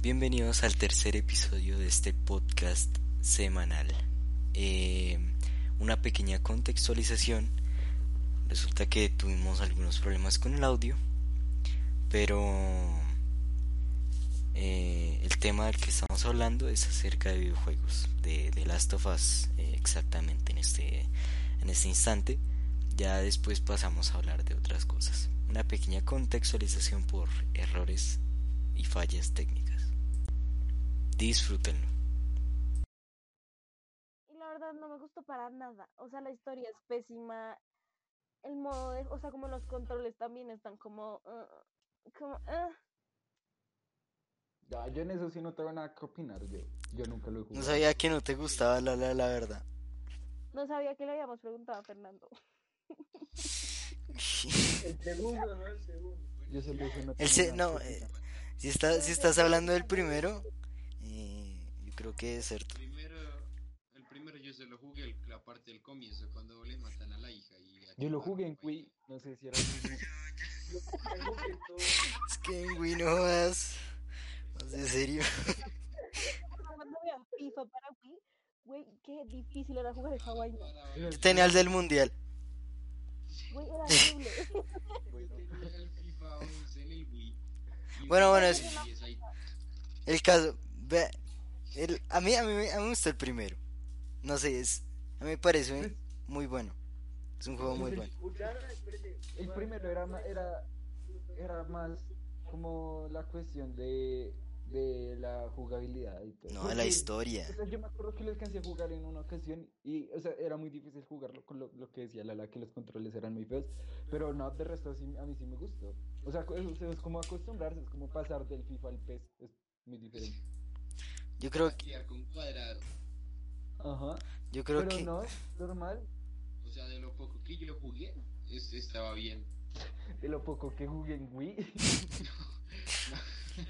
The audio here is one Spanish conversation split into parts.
Bienvenidos al tercer episodio de este podcast semanal. Eh, una pequeña contextualización. Resulta que tuvimos algunos problemas con el audio, pero eh, el tema del que estamos hablando es acerca de videojuegos, de, Last of Us, eh, exactamente en este, en este instante. Ya después pasamos a hablar de otras cosas. Una pequeña contextualización por errores y fallas técnicas. Disfrútenlo. Y la verdad no me gustó para nada. O sea, la historia es pésima. El modo de, o sea, como los controles también están como, uh, como, uh. Ya, yo en eso sí no tengo nada que opinar. Yo, yo nunca lo he No jugado. sabía que no te gustaba la, la, la verdad. No sabía que le habíamos preguntado a Fernando. El segundo, no el segundo. Yo no se- no, eh, si, está, si estás hablando del primero, creo que es cierto. Primero, el primero yo se lo jugué el- la parte del comienzo cuando le matan a la hija y a Yo lo jugué en. Wii, no sé si era el. Es que en Wii no jodas. Más en serio. Cuando vean FIFA para Wii, güey, qué difícil era jugar esa vaina. Yo tenía el del mundial. Güey, era horrible. Yo tenía el FIFA 11 en el Wii. Bueno, bueno, es-. El caso, ve, el, a, mí, a, mí, me- a mí me gustó el primero. No sé, es, a mí me parece muy bueno. Es un juego muy bueno. El primero era, era, era más como la cuestión de, de la jugabilidad y todo. No, de la Porque, historia. o sea, yo me acuerdo que lo alcancé a jugar en una ocasión y, o sea, era muy difícil jugarlo con lo, lo que decía Lala, que los controles eran muy feos, pero no, de resto sí, a mí sí me gustó. O sea, es, es como acostumbrarse, es como pasar del FIFA al PES, es muy diferente. Yo creo que, Patear con cuadrado. Ajá, yo creo pero que, no, es normal, O sea, de lo poco que yo jugué, es- estaba bien. de lo poco que jugué en Wii.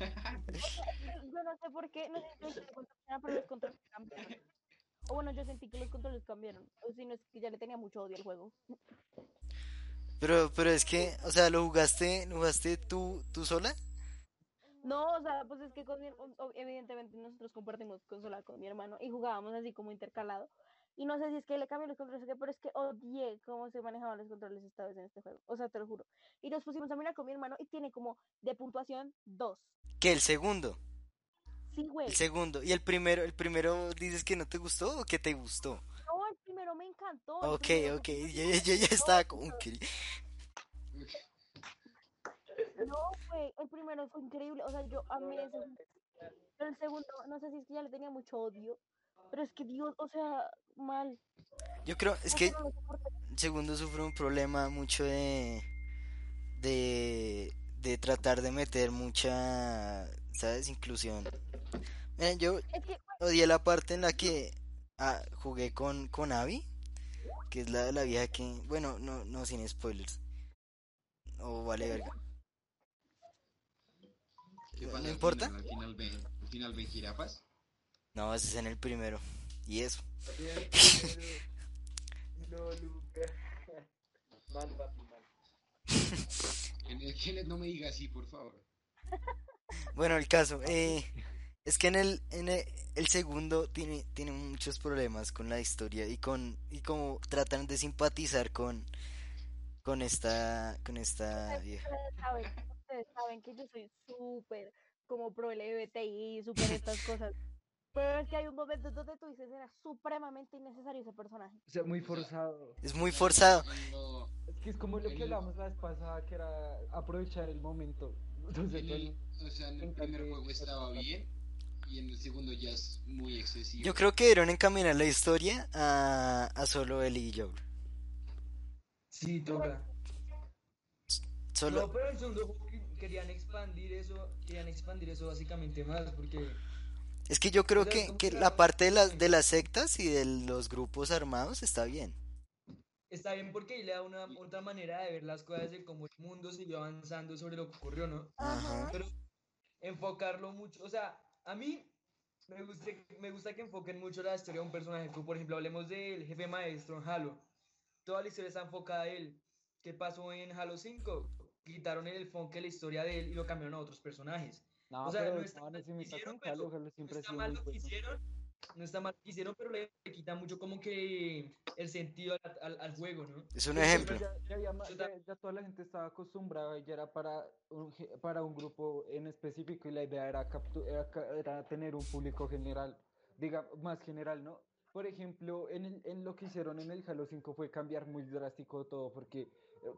Yo no sé por qué, no sé si cuenta, pero los controles cambiaron. O bueno, yo sentí que los controles cambiaron. O si no es que ya le tenía mucho odio al juego. pero, pero es que, o sea, lo jugaste, lo jugaste tú, tú sola. No, o sea, pues es que con mi- evidentemente nosotros compartimos consola con mi hermano y jugábamos así como intercalado. Y no sé si es que le cambié los controles o qué, pero es que odié cómo se manejaban los controles esta vez en este juego. O sea, te lo juro. Y nos pusimos a mirar con mi hermano y tiene como de puntuación 2. Que el segundo, Sí, güey. el segundo. Y el primero, el primero dices que no te gustó o que te gustó. No, el primero me encantó. Ok, ok, yo, yo ya estaba como. No, güey, el primero fue increíble. O sea, yo amé ese. Pero el segundo, no sé si es que ya le tenía mucho odio. Pero es que Dios, o sea, mal. Yo creo, es que el segundo sufre un problema mucho de... De, de tratar de meter mucha, ¿sabes? Inclusión. Miren, yo Es que, odié la parte en la que ah, jugué con, con Abby, que es la, la vieja que, bueno, no, no sin spoilers. O vale verga. ¿Qué ¿No al importa? final? Al final ven, al final ven jirafas. No, ese es en el primero. Y eso. No, Luca. Mal, papi, mal. Kenneth, Kenneth, no me diga así, por favor. Bueno, el caso, eh, es que en el, en el, el segundo tiene, tiene muchos problemas con la historia y con, y como tratan de simpatizar con, con esta, con esta vieja. Ustedes saben, que yo soy súper como pro LGBTI, súper estas cosas. Pero es que hay un momento donde tú dices, era supremamente innecesario ese personaje. O sea, muy forzado. Es muy forzado. Es que es como lo que hablamos la vez pasada, que era aprovechar el momento. Entonces, en el- o sea, en el primer juego estaba bien y en el segundo ya es muy excesivo. Yo creo que debieron encaminar la historia a, a solo él y Joel. Sí, toca. Solo, No, pero el segundo querían expandir eso, querían expandir eso básicamente más, porque Es que yo creo que, que la parte de las, de las sectas y de los grupos armados está bien. está bien porque ahí le da una otra manera de ver las cosas de cómo el mundo siguió avanzando sobre lo que ocurrió, ¿no? Ajá. Pero enfocarlo mucho, o sea, a mí me gusta, me gusta que enfoquen mucho la historia de un personaje, por ejemplo, hablemos del jefe maestro en Halo. Toda la historia está enfocada a él. ¿Qué pasó en Halo 5? Quitaron el enfoque de la historia de él y lo cambiaron a otros personajes. No, o sea, pero no está no, mal no, lo si hicieron, pero No está mal lo que hicieron, no está mal lo que hicieron, pero le, le quita mucho como que el sentido al, al- al juego, ¿no? Es un ejemplo. Ya, ya ya- ya toda la gente estaba acostumbrada y ya era para un, para un grupo en específico y la idea era, captu- era, era tener un público general, diga, más general, ¿no? Por ejemplo, en, el- en lo que hicieron en el Halo 5 fue cambiar muy drástico todo, porque,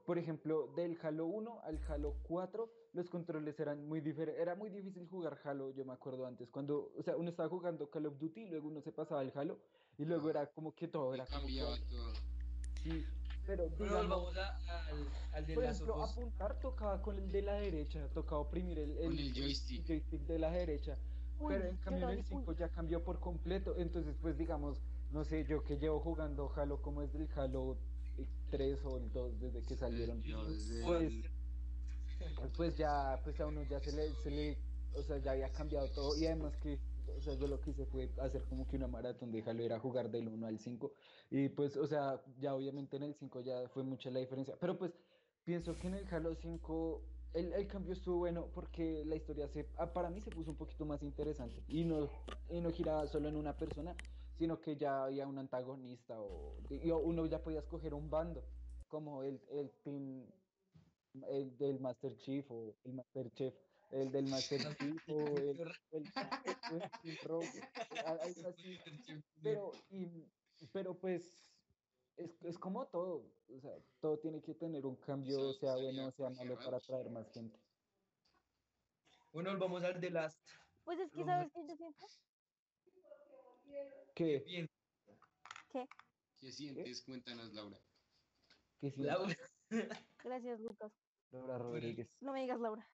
por ejemplo, del Halo 1 al Halo 4, los controles eran muy diferentes. Era muy difícil jugar Halo, yo me acuerdo antes, cuando, o sea, uno estaba jugando Call of Duty, luego uno se pasaba al Halo, y luego era como que todo era como que- cambiaba todo. sí, pero digamos, volvamos a- al, al de por las ejemplo, ojos. apuntar tocaba con el de la derecha, tocaba oprimir el, Con el joystick. joystick de la derecha. Uy, pero en cambio en el uy. 5 ya cambió por completo. Entonces, pues digamos, no sé, yo que llevo jugando Halo como es del Halo eh, 3 o el 2 desde que salieron. Pues, pues ya, pues a uno ya se le, se le, o sea, ya había cambiado todo. Y además que, o sea, yo lo que hice fue hacer como que una maratón de Halo, era jugar del 1 al 5. Y pues, o sea, ya obviamente en el 5 ya fue mucha la diferencia. Pero pues, pienso que en el Halo 5 el, el cambio estuvo bueno porque la historia se, ah, para mí se puso un poquito más interesante. Y no, y no giraba solo en una persona, sino que ya había un antagonista o, y uno ya podía escoger un bando, como el, el team el del Master Chief o el Master Chef, el del Master Chief o el, el, el Team Rogue, a- algo así. Pero, y, pero pues es, es como todo, o sea, todo tiene que tener un cambio, sea bueno o sea malo, para atraer más gente. Bueno, volvamos al de Last. Pues es que, Vamos ¿sabes qué? Yo siento ¿Qué? Bien, ¿Qué sientes? Cuéntanos, Laura. ¿Qué sí? Laura. gracias, Lucas. Laura Rodríguez. No me digas Laura.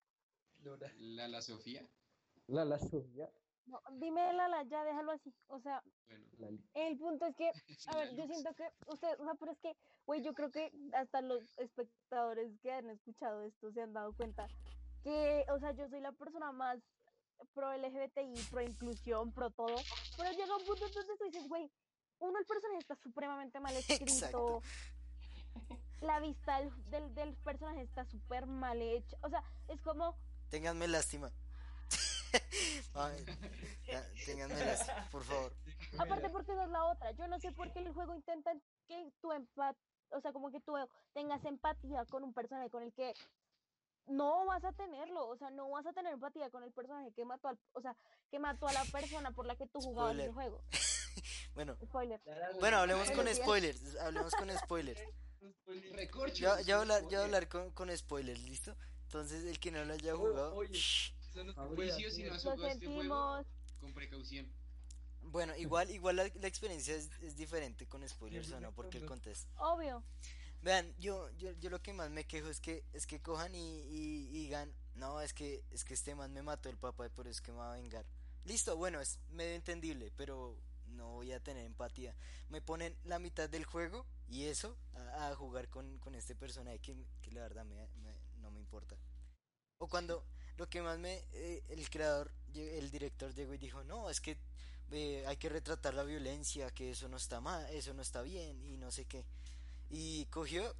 Laura. Lala Sofía. Lala Sofía. No, dime Lala, ya déjalo así. O sea, Bueno, el punto es que, a ver, yo siento que ustedes, o sea, pero es que, güey, yo creo que hasta los espectadores que han escuchado esto se han dado cuenta que, o sea, yo soy la persona más pro LGBTI, pro inclusión, pro todo, pero llega un punto en donde tú dices, güey, uno, el personaje está supremamente mal escrito, Exacto. la vista del, del, del personaje está súper mal hecha, o sea, es como, Ténganme lástima. Ay, ya, ténganme lástima, por favor. Aparte porque esa es la otra. Yo no sé por qué el juego intenta que tú empat o sea, como que tú tengas empatía con un personaje con el que no vas a tenerlo, o sea, no vas a tener empatía con el personaje que mató al, o sea, que mató a la persona por la que tú jugabas Spoiler. el juego. Bueno, Spoiler. bueno, hablemos con spoilers. Hablemos con spoilers. Ya, ya, voy a hablar, ya hablar con, con spoilers, ¿listo? Entonces, el que no lo haya jugado. oye. shh. Eso no si has jugado este juego, con precaución. Bueno, igual, igual la, la experiencia es, es diferente con spoilers o no, porque el contexto. Obvio. Vean, yo, yo, yo lo que más me quejo es que es que cojan y, y- digan, no, es que es que este man me mató el papá y por eso es que me va a vengar. Listo, bueno, es medio entendible, pero no voy a tener empatía. Me ponen la mitad del juego y eso a, a jugar con, con este personaje que, que la verdad me- no me importa. O cuando lo que más me eh, el creador, el director llegó y dijo, no, es que eh, hay que retratar la violencia, que eso no está mal, eso no está bien y no sé qué. Y cogió,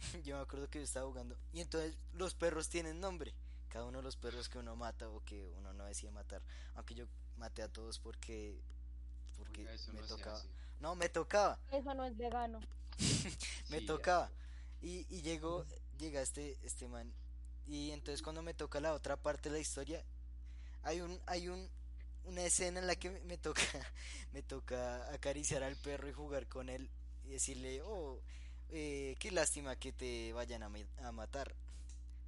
yo me acuerdo que yo estaba jugando, y entonces los perros tienen nombre, cada uno de los perros que uno mata o que uno no decía matar, aunque yo maté a todos porque porque Oiga, me no tocaba. No, me tocaba, Eso no es vegano. me Sí, tocaba. Y, y llegó, llega este, este man. Y entonces cuando me toca la otra parte de la historia, hay un, hay un, una escena en la que me toca, me toca acariciar al perro y jugar con él y decirle, oh, eh, qué lástima que te vayan a, a matar.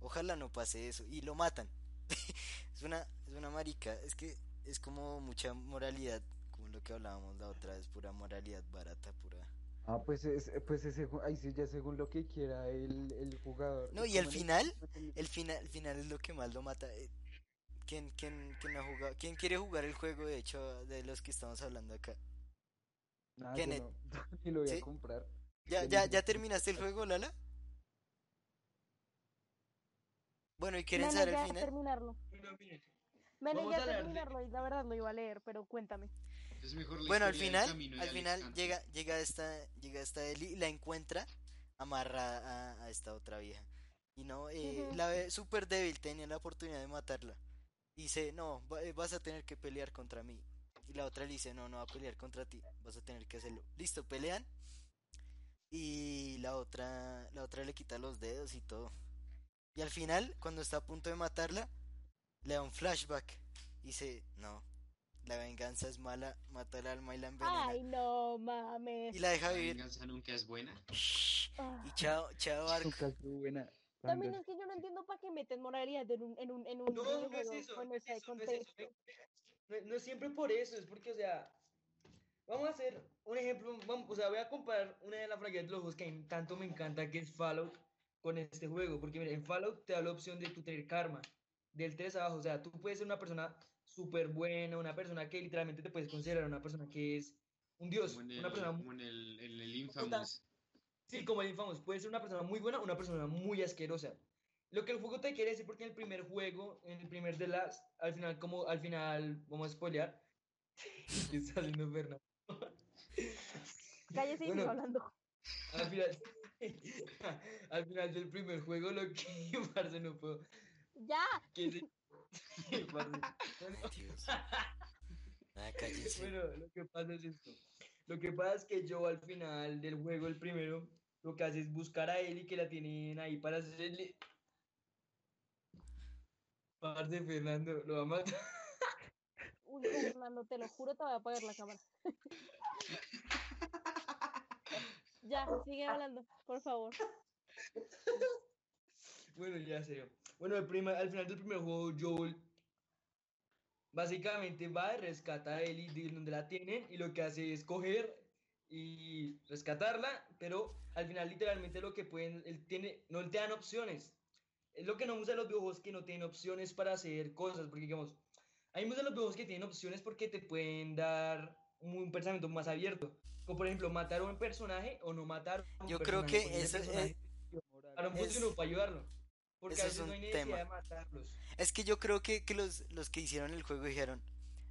Ojalá no pase eso. Y lo matan. es una, es una marica. Es que es como mucha moralidad, como lo que hablábamos la otra vez, pura moralidad barata, pura, Ah, pues, es, pues ju- ahí sí ya según lo que quiera el, el jugador. No, Es y al final, el- el final, el final es lo que más lo mata. Eh, ¿Quién, quién, quién ha jugado? ¿Quién quiere jugar el juego, de hecho, de los que estamos hablando acá? Nah, yo Kenneth. no, ni lo voy ¿Sí? a comprar. ¿Ya, ya, terminaste el juego, Lala? Bueno, ¿y quieren saber el a final? terminarlo. Me negué a de- terminarlo y la verdad lo iba a leer, pero cuéntame. Es mejor la Bueno, al final, al final llega, llega esta, llega esta Ellie y la encuentra amarrada a, a esta otra vieja. Y no, eh, la ve súper débil, tenía la oportunidad de matarla. Dice, no, eh, vas a tener que pelear contra mí. Y la otra le dice, no, no va a pelear contra ti, vas a tener que hacerlo. Listo, pelean. Y la otra, la otra le quita los dedos y todo. Y al final, cuando está a punto de matarla, le da un flashback. Y dice, no, la venganza es mala, mata el alma y la envenena. Ay, no mames. Y la deja La vivir. venganza nunca es buena. Ah. Y chao, chao estuvo buena. También es que yo no entiendo para qué meten moralidad en un, en un, en un No, no es eso, con no es eso, no es eso. No, no es siempre por eso, es porque, o sea, vamos a hacer un ejemplo, vamos, o sea, voy a comparar una de las franquicias de los juegos que tanto me encanta, que es Fallout, con este juego, porque mira, en Fallout te da la opción de tu tener karma, del 3 abajo, o sea, tú puedes ser una persona súper buena, una persona que literalmente te puedes considerar una persona que es un dios, Como en el, una persona como en el, en el Infamous. Sí, como el Infamous, puede ser una persona muy buena una persona muy asquerosa. Lo que el juego te quiere decir, porque en el primer juego, en el primer de las, al final, como al final, vamos a spoilear. ¿Qué está haciendo Fernando? Cállese y Bueno. hablando. Al final, al final del primer juego, lo que, parce, no puedo. ¡Ya! que se- parce. Bueno, Dios. Ah. Bueno, lo que pasa es esto. Lo que pasa es que yo al final del juego, el primero, lo que hace es buscar a él y que la tienen ahí para hacerle. Parce, Fernando, lo va a matar. Uy, Fernando, te lo juro, te voy a apagar la cámara. ya, sigue hablando, por favor. Bueno, ya serio. Bueno, el prima- al final del primer juego, Joel básicamente va y rescata a Ellie de donde la tienen y lo que hace es coger y rescatarla, pero al final literalmente lo que pueden, él tiene, no te dan opciones. Es lo que no me gusta de los videojuegos que no tienen opciones para hacer cosas, porque digamos, a mí me gustan los videojuegos que tienen opciones porque te pueden dar un, pensamiento más abierto. Como por ejemplo, matar a un personaje o no matar a un Yo creo personaje, que porque ese eso personaje para un es- para ayudarlo. Porque eso a es veces no un hay necesidad tema. de matarlos. Es que yo creo que, que los, los que hicieron el juego dijeron,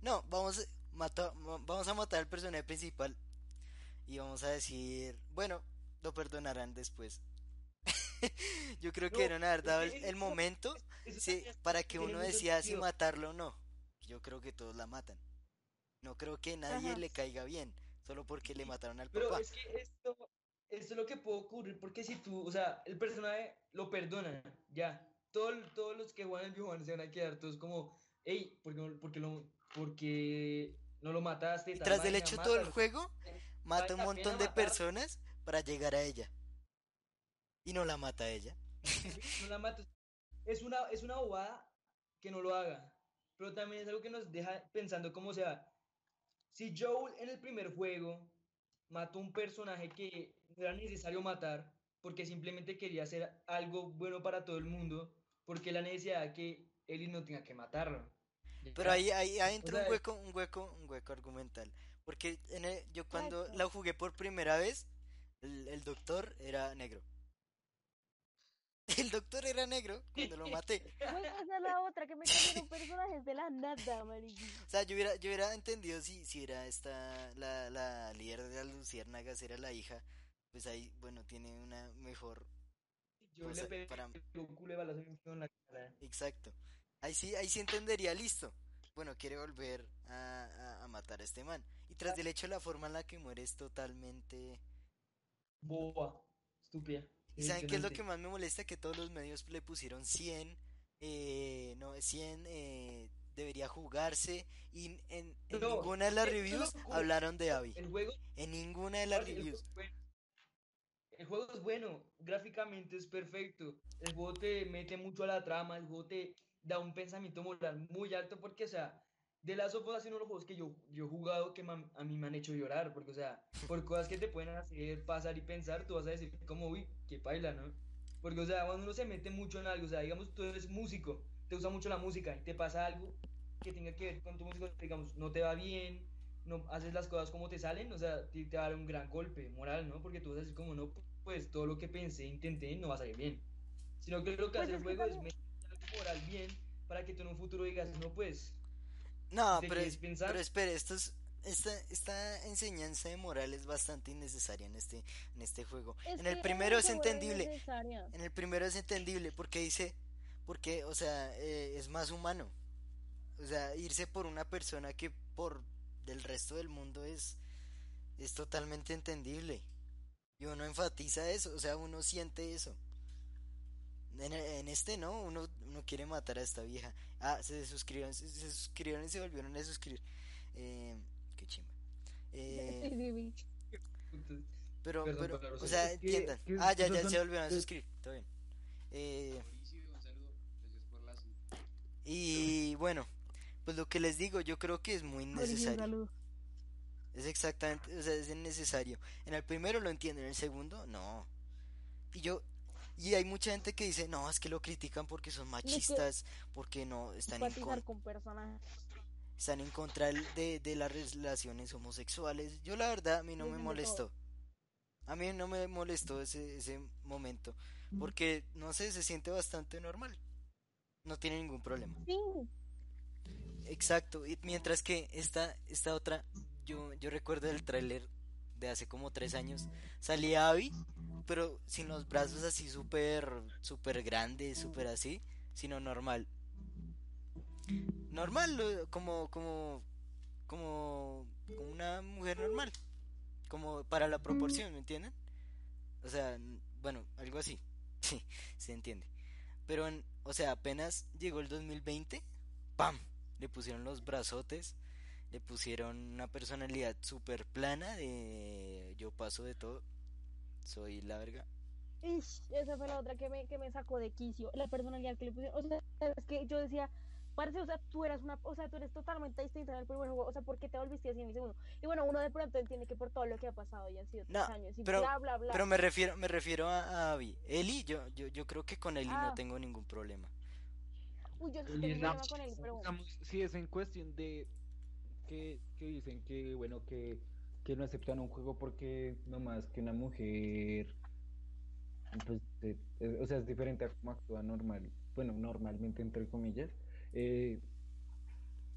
no, vamos, mata- ma- vamos a matar al personaje principal y vamos a decir, bueno, lo perdonarán después. yo creo que No, debieron haber es dado que el, es- el momento eso sí, para que uno decida si matarlo o no. Yo creo que todos la matan. No creo que nadie Ajá. le caiga bien, solo porque le mataron al Pero papá. es que esto, esto es lo que puede ocurrir, porque si tú, o sea, el personaje lo perdona, ya. Todo, todos los que juegan el videojuego se van a quedar todos como, hey, ¿por qué, no- por qué lo, por qué no lo mataste? Y tras del hecho todo el mátalo". juego, mata un montón de matar. personas para llegar a ella. Y no la mata a ella. no la mates. Es una, es una bobada que no lo haga. Pero también es algo que nos deja pensando como sea. Si Joel en el primer juego mató un personaje que no era necesario matar porque simplemente quería hacer algo bueno para todo el mundo, porque la necesidad de que Ellie no tenga que matarlo. Pero ahí, ahí, ahí entra sea, un hueco, un hueco, un hueco argumental. Porque en el- yo cuando la jugué por primera vez, el, el doctor era negro. El doctor era negro cuando lo maté. Güey, esa es la otra, que me cambiaron personajes de la nada, mariqui. O sea, yo hubiera, yo hubiera entendido si, si era esta, la, la líder de las luciérnagas, era la hija. Pues ahí, bueno, tiene una mejor Yo le pegué para- un culo de balazo en la cara. Exacto. Ahí sí, ahí sí entendería, listo. Bueno, quiere volver a, a- a matar a este man. Y tras del hecho, la forma en la que muere es totalmente... Boba, estúpida. ¿Y saben qué es lo que más me molesta? Que todos los medios le pusieron 100, eh, no, 100 eh, debería jugarse. Y en, en No, ninguna de las reviews hablaron de Abby. El juego En ninguna de las el reviews. juego es bueno. El juego es bueno, gráficamente es perfecto. El juego te mete mucho a la trama, el juego te da un pensamiento moral muy alto porque, o sea, De las sofás ha sido uno de los juegos que yo, yo he jugado que ma- a mí me han hecho llorar, porque, o sea, por cosas que te pueden hacer pasar y pensar, tú vas a decir como, uy, qué paila, ¿no? Porque, o sea, cuando uno se mete mucho en algo, o sea, digamos, tú eres músico, te gusta mucho la música, y te pasa algo que tenga que ver con tu música, digamos, no te va bien, no haces las cosas como te salen, o sea, te, te va a dar un gran golpe moral, ¿no? Porque tú vas a decir como, no, pues todo lo que pensé, intenté, no va a salir bien. Sino que lo que Pues hace es el que juego es meter algo moral bien para que tú en un futuro digas, no, pues, No, ¿Te pero, pero espere, esto es- esta, esta enseñanza de moral es bastante innecesaria en este, en este juego. Es en el primero es entendible. En el primero es entendible porque dice, porque, o sea, eh, es más humano. O sea, irse por una persona que por del resto del mundo es, es totalmente entendible. Y uno enfatiza eso, o sea, uno siente eso. En, en este no, uno, uno quiere matar a esta vieja. Ah, se suscribieron, se, se suscribieron y se volvieron a suscribir. Eh, qué chimba. Eh, pero, Perdón pero, o sea, entiendan. Ah, ya, ya son- se volvieron a suscribir, todo bien. Eh, Mauricio, un saludo. Gracias por la sub. Y bueno, pues lo que les digo, yo creo que es muy necesario. Es exactamente, o sea, es necesario. En el primero lo entiendo, en el segundo no. Y yo, y hay mucha gente que dice, no, es que lo critican porque son machistas, porque no están en, Empatizar con- con personajes. están en contra de, de las relaciones homosexuales. Yo la verdad, a mí no me molestó. A mí no me molestó ese, ese momento, porque, no sé, se siente bastante normal. No tiene ningún problema. Sí, Exacto, y mientras que esta, esta otra, yo, yo recuerdo el tráiler de hace como tres años, salía Abby, pero sin los brazos así súper, súper grandes, súper así, sino normal. Normal, como, como, como, como una mujer normal, como para la proporción, ¿me entienden? O sea, bueno, algo así, sí, se entiende. Pero, en- o sea, apenas llegó el 2020, ¡pam! Le pusieron los brazotes, le pusieron una personalidad súper plana de yo paso de todo, soy la verga. Ish, esa fue la otra que me, que me sacó de quicio, la personalidad que le pusieron. O sea, es que yo decía, parece, o sea, tú eras una, o sea, tú eres totalmente distinta en el primer juego, o sea, ¿por qué te volviste así en el segundo? Y bueno, uno de pronto entiende que por todo lo que ha pasado y han sido tres No, años y pero- bla, bla, bla. Pero me refiero, me refiero a, a Abby. Eli, yo, yo, yo creo que con Eli no Ah. tengo ningún problema. Uy, yo sí tengo problema con él, pero bueno. sí es en cuestión de que, que dicen que bueno que, que no aceptan un juego porque nomás que una mujer pues eh, o sea es diferente a cómo actúa normal bueno normalmente entre comillas eh,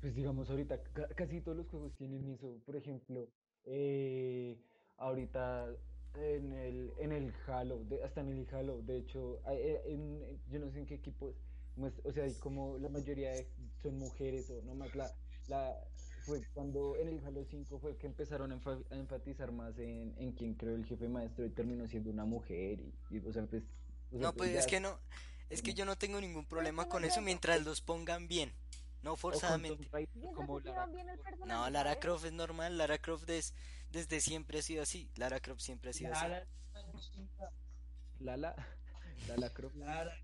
pues digamos ahorita ca- casi todos los juegos tienen eso por ejemplo eh, ahorita en el en el Halo hasta en el Halo de hecho eh, en- yo no sé en qué equipos muest- o sea como la mayoría son mujeres o nomás la la fue cuando en el Halo 5 fue que empezaron a, enfa- a enfatizar más en, en quién creó el jefe maestro y terminó siendo una mujer y, y, o sea pues o sea, No, pues ya- es que no, es que yo no tengo ningún problema con eso mientras los pongan bien, no forzadamente. Como Lara No, Lara. Croft es normal, Lara Croft es, desde siempre ha sido así, Lara Croft siempre ha sido así. Lara, Lala Lala Croft Lara,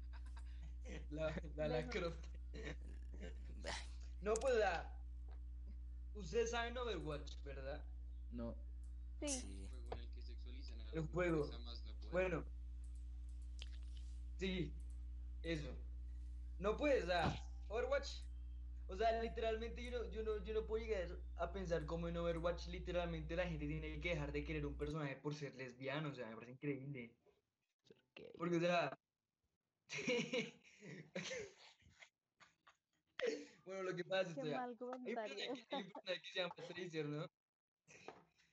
la, la, la Bueno. Croft. No, pues la. Ustedes saben Overwatch, ¿verdad? no Sí. Sí. juego en el que sexualizan a las El juego. más no. Bueno. Sí, eso. No puedes, sea, Overwatch. O sea, literalmente yo no, yo no, yo no puedo llegar a pensar como en Overwatch, literalmente la gente tiene que dejar de querer un personaje por ser lesbiano, o sea, me parece increíble. Porque, o sea. bueno, lo que pasa es Qué que. mal Hay un comentario. personaje, hay un personaje que se llama Tracer, ¿no?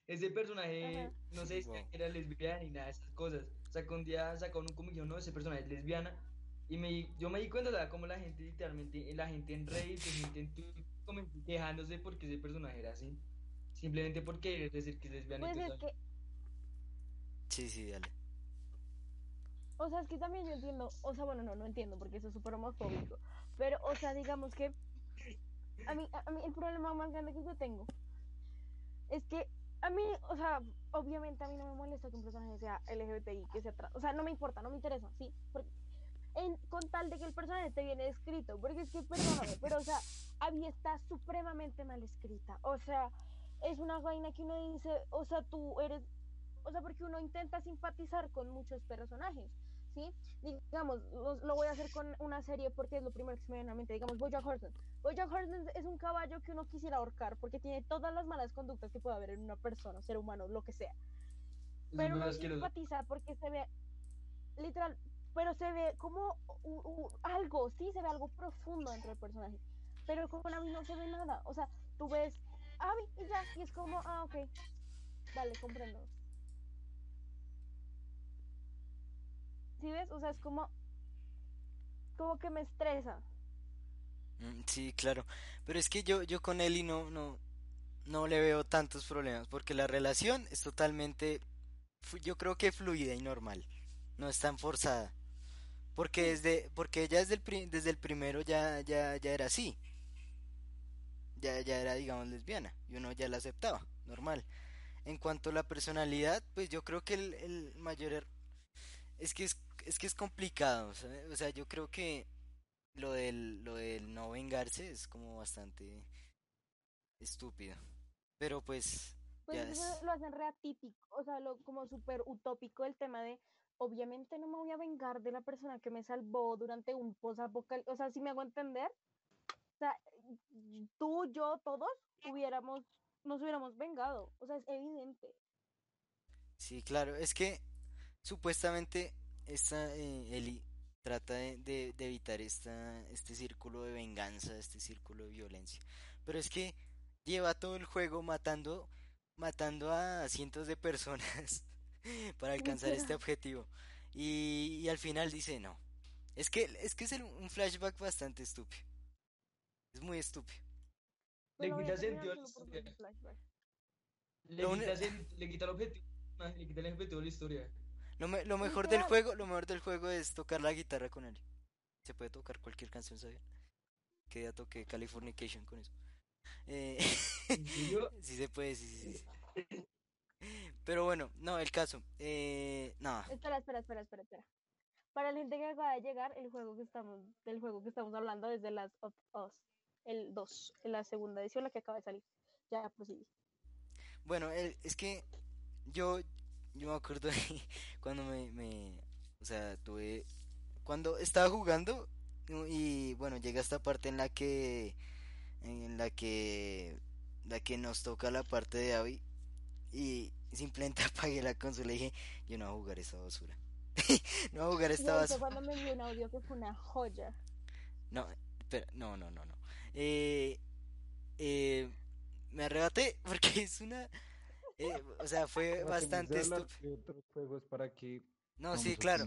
Ese personaje, Ajá. no sé si Wow. era lesbiana ni nada de esas cosas. O sea, que un día sacaron un comiquio, no, ese personaje es lesbiana. Y me, yo me di cuenta, ¿verdad? Como la gente, literalmente, la gente en Reddit, la gente en Twitter, quejándose porque ese personaje era así. Simplemente porque querer decir que es lesbiana. y Pues es que, Sí, sí, dale. o sea, es que también yo entiendo, o sea, bueno, no, no entiendo porque eso es súper homofóbico, pero, o sea, digamos que a mí, a mí el problema más grande que yo tengo es que a mí, o sea, obviamente a mí no me molesta que un personaje sea LGBTI, que sea trans, o sea, no me importa, no me interesa, sí, en, con tal de que el personaje esté bien escrito, porque es que, perdóname, pero o sea, Abby está supremamente mal escrita, o sea, es una vaina que uno dice, o sea, tú eres, o sea, porque uno intenta simpatizar con muchos personajes, ¿sí? Digamos, lo, lo voy a hacer con una serie porque es lo primero que se me viene a la mente, digamos, Bojack Horseman. Bojack Horseman es un caballo que uno quisiera ahorcar porque tiene todas las malas conductas que puede haber en una persona, ser humano, lo que sea. Pero uno simpatiza porque se ve, literal, pero se ve como u- u- algo, sí, se ve algo profundo dentro del personaje. Pero con Abby no se ve nada. O sea, tú ves Abby y ya, y es como, ah, ok, vale, comprendo. ¿Sí ves? O sea, es como, como que me estresa. Mm, Sí, claro. Pero es que yo, yo con Eli no, no, no le veo tantos problemas, porque la relación es totalmente, yo creo que fluida y normal. No es tan forzada. Porque desde, porque ella desde el, desde el primero ya, ya, ya era así. Ya, ya era, digamos, lesbiana. Y uno ya la aceptaba, normal. En cuanto a la personalidad, pues yo creo que el, el mayor er- es que es, es que es complicado. O sea, yo creo que lo del, lo del no vengarse es como bastante estúpido. Pero pues, Pues ya eso es- lo hacen re atípico, o sea, lo, como súper utópico el tema de, obviamente no me voy a vengar de la persona que me salvó durante un posapocal, o sea, si me hago entender, o sea, tú, yo, todos hubiéramos, nos hubiéramos vengado, o sea, es evidente. Sí, claro, es que supuestamente esta eh, Ellie trata de, de- de evitar esta, este círculo de venganza, este círculo de violencia. Pero es que lleva todo el juego matando, matando a cientos de personas para alcanzar este objetivo. Y, y al final dice no. Es que, es que es el- un flashback bastante estúpido. Es muy estúpido. Le a quita sentido a flashback. Le le quita el objetivo. Le quita el objetivo de la historia. Lo, me- lo mejor del juego, lo mejor del juego es tocar la guitarra con él. Se puede tocar cualquier canción, ¿sabían? Que ya toqué Californication con eso. Eh, sí se puede, sí, sí, sí. Pero bueno, no, el caso. Eh, no, Espera, espera, espera, espera, espera. Para la gente que acaba de llegar, el juego que estamos, del juego que estamos hablando es The Last of Us, el 2, en la segunda edición, la que acaba de salir. Ya, prosigue. bueno, el- es que yo, yo me acuerdo cuando me, me, o sea, tuve, cuando estaba jugando y bueno, llega esta parte en la que, en la que, la que nos toca la parte de Abby y simplemente apagué la consola y dije, yo no voy a jugar esta basura. No voy a jugar esta basura. cuando me envió un audio que fue una joya. No, espera, no, no, no, no. Eh, eh, me arrebaté porque es una, eh, o sea, fue bastante estúpido. de otros juegos para que No, vamos sí, claro.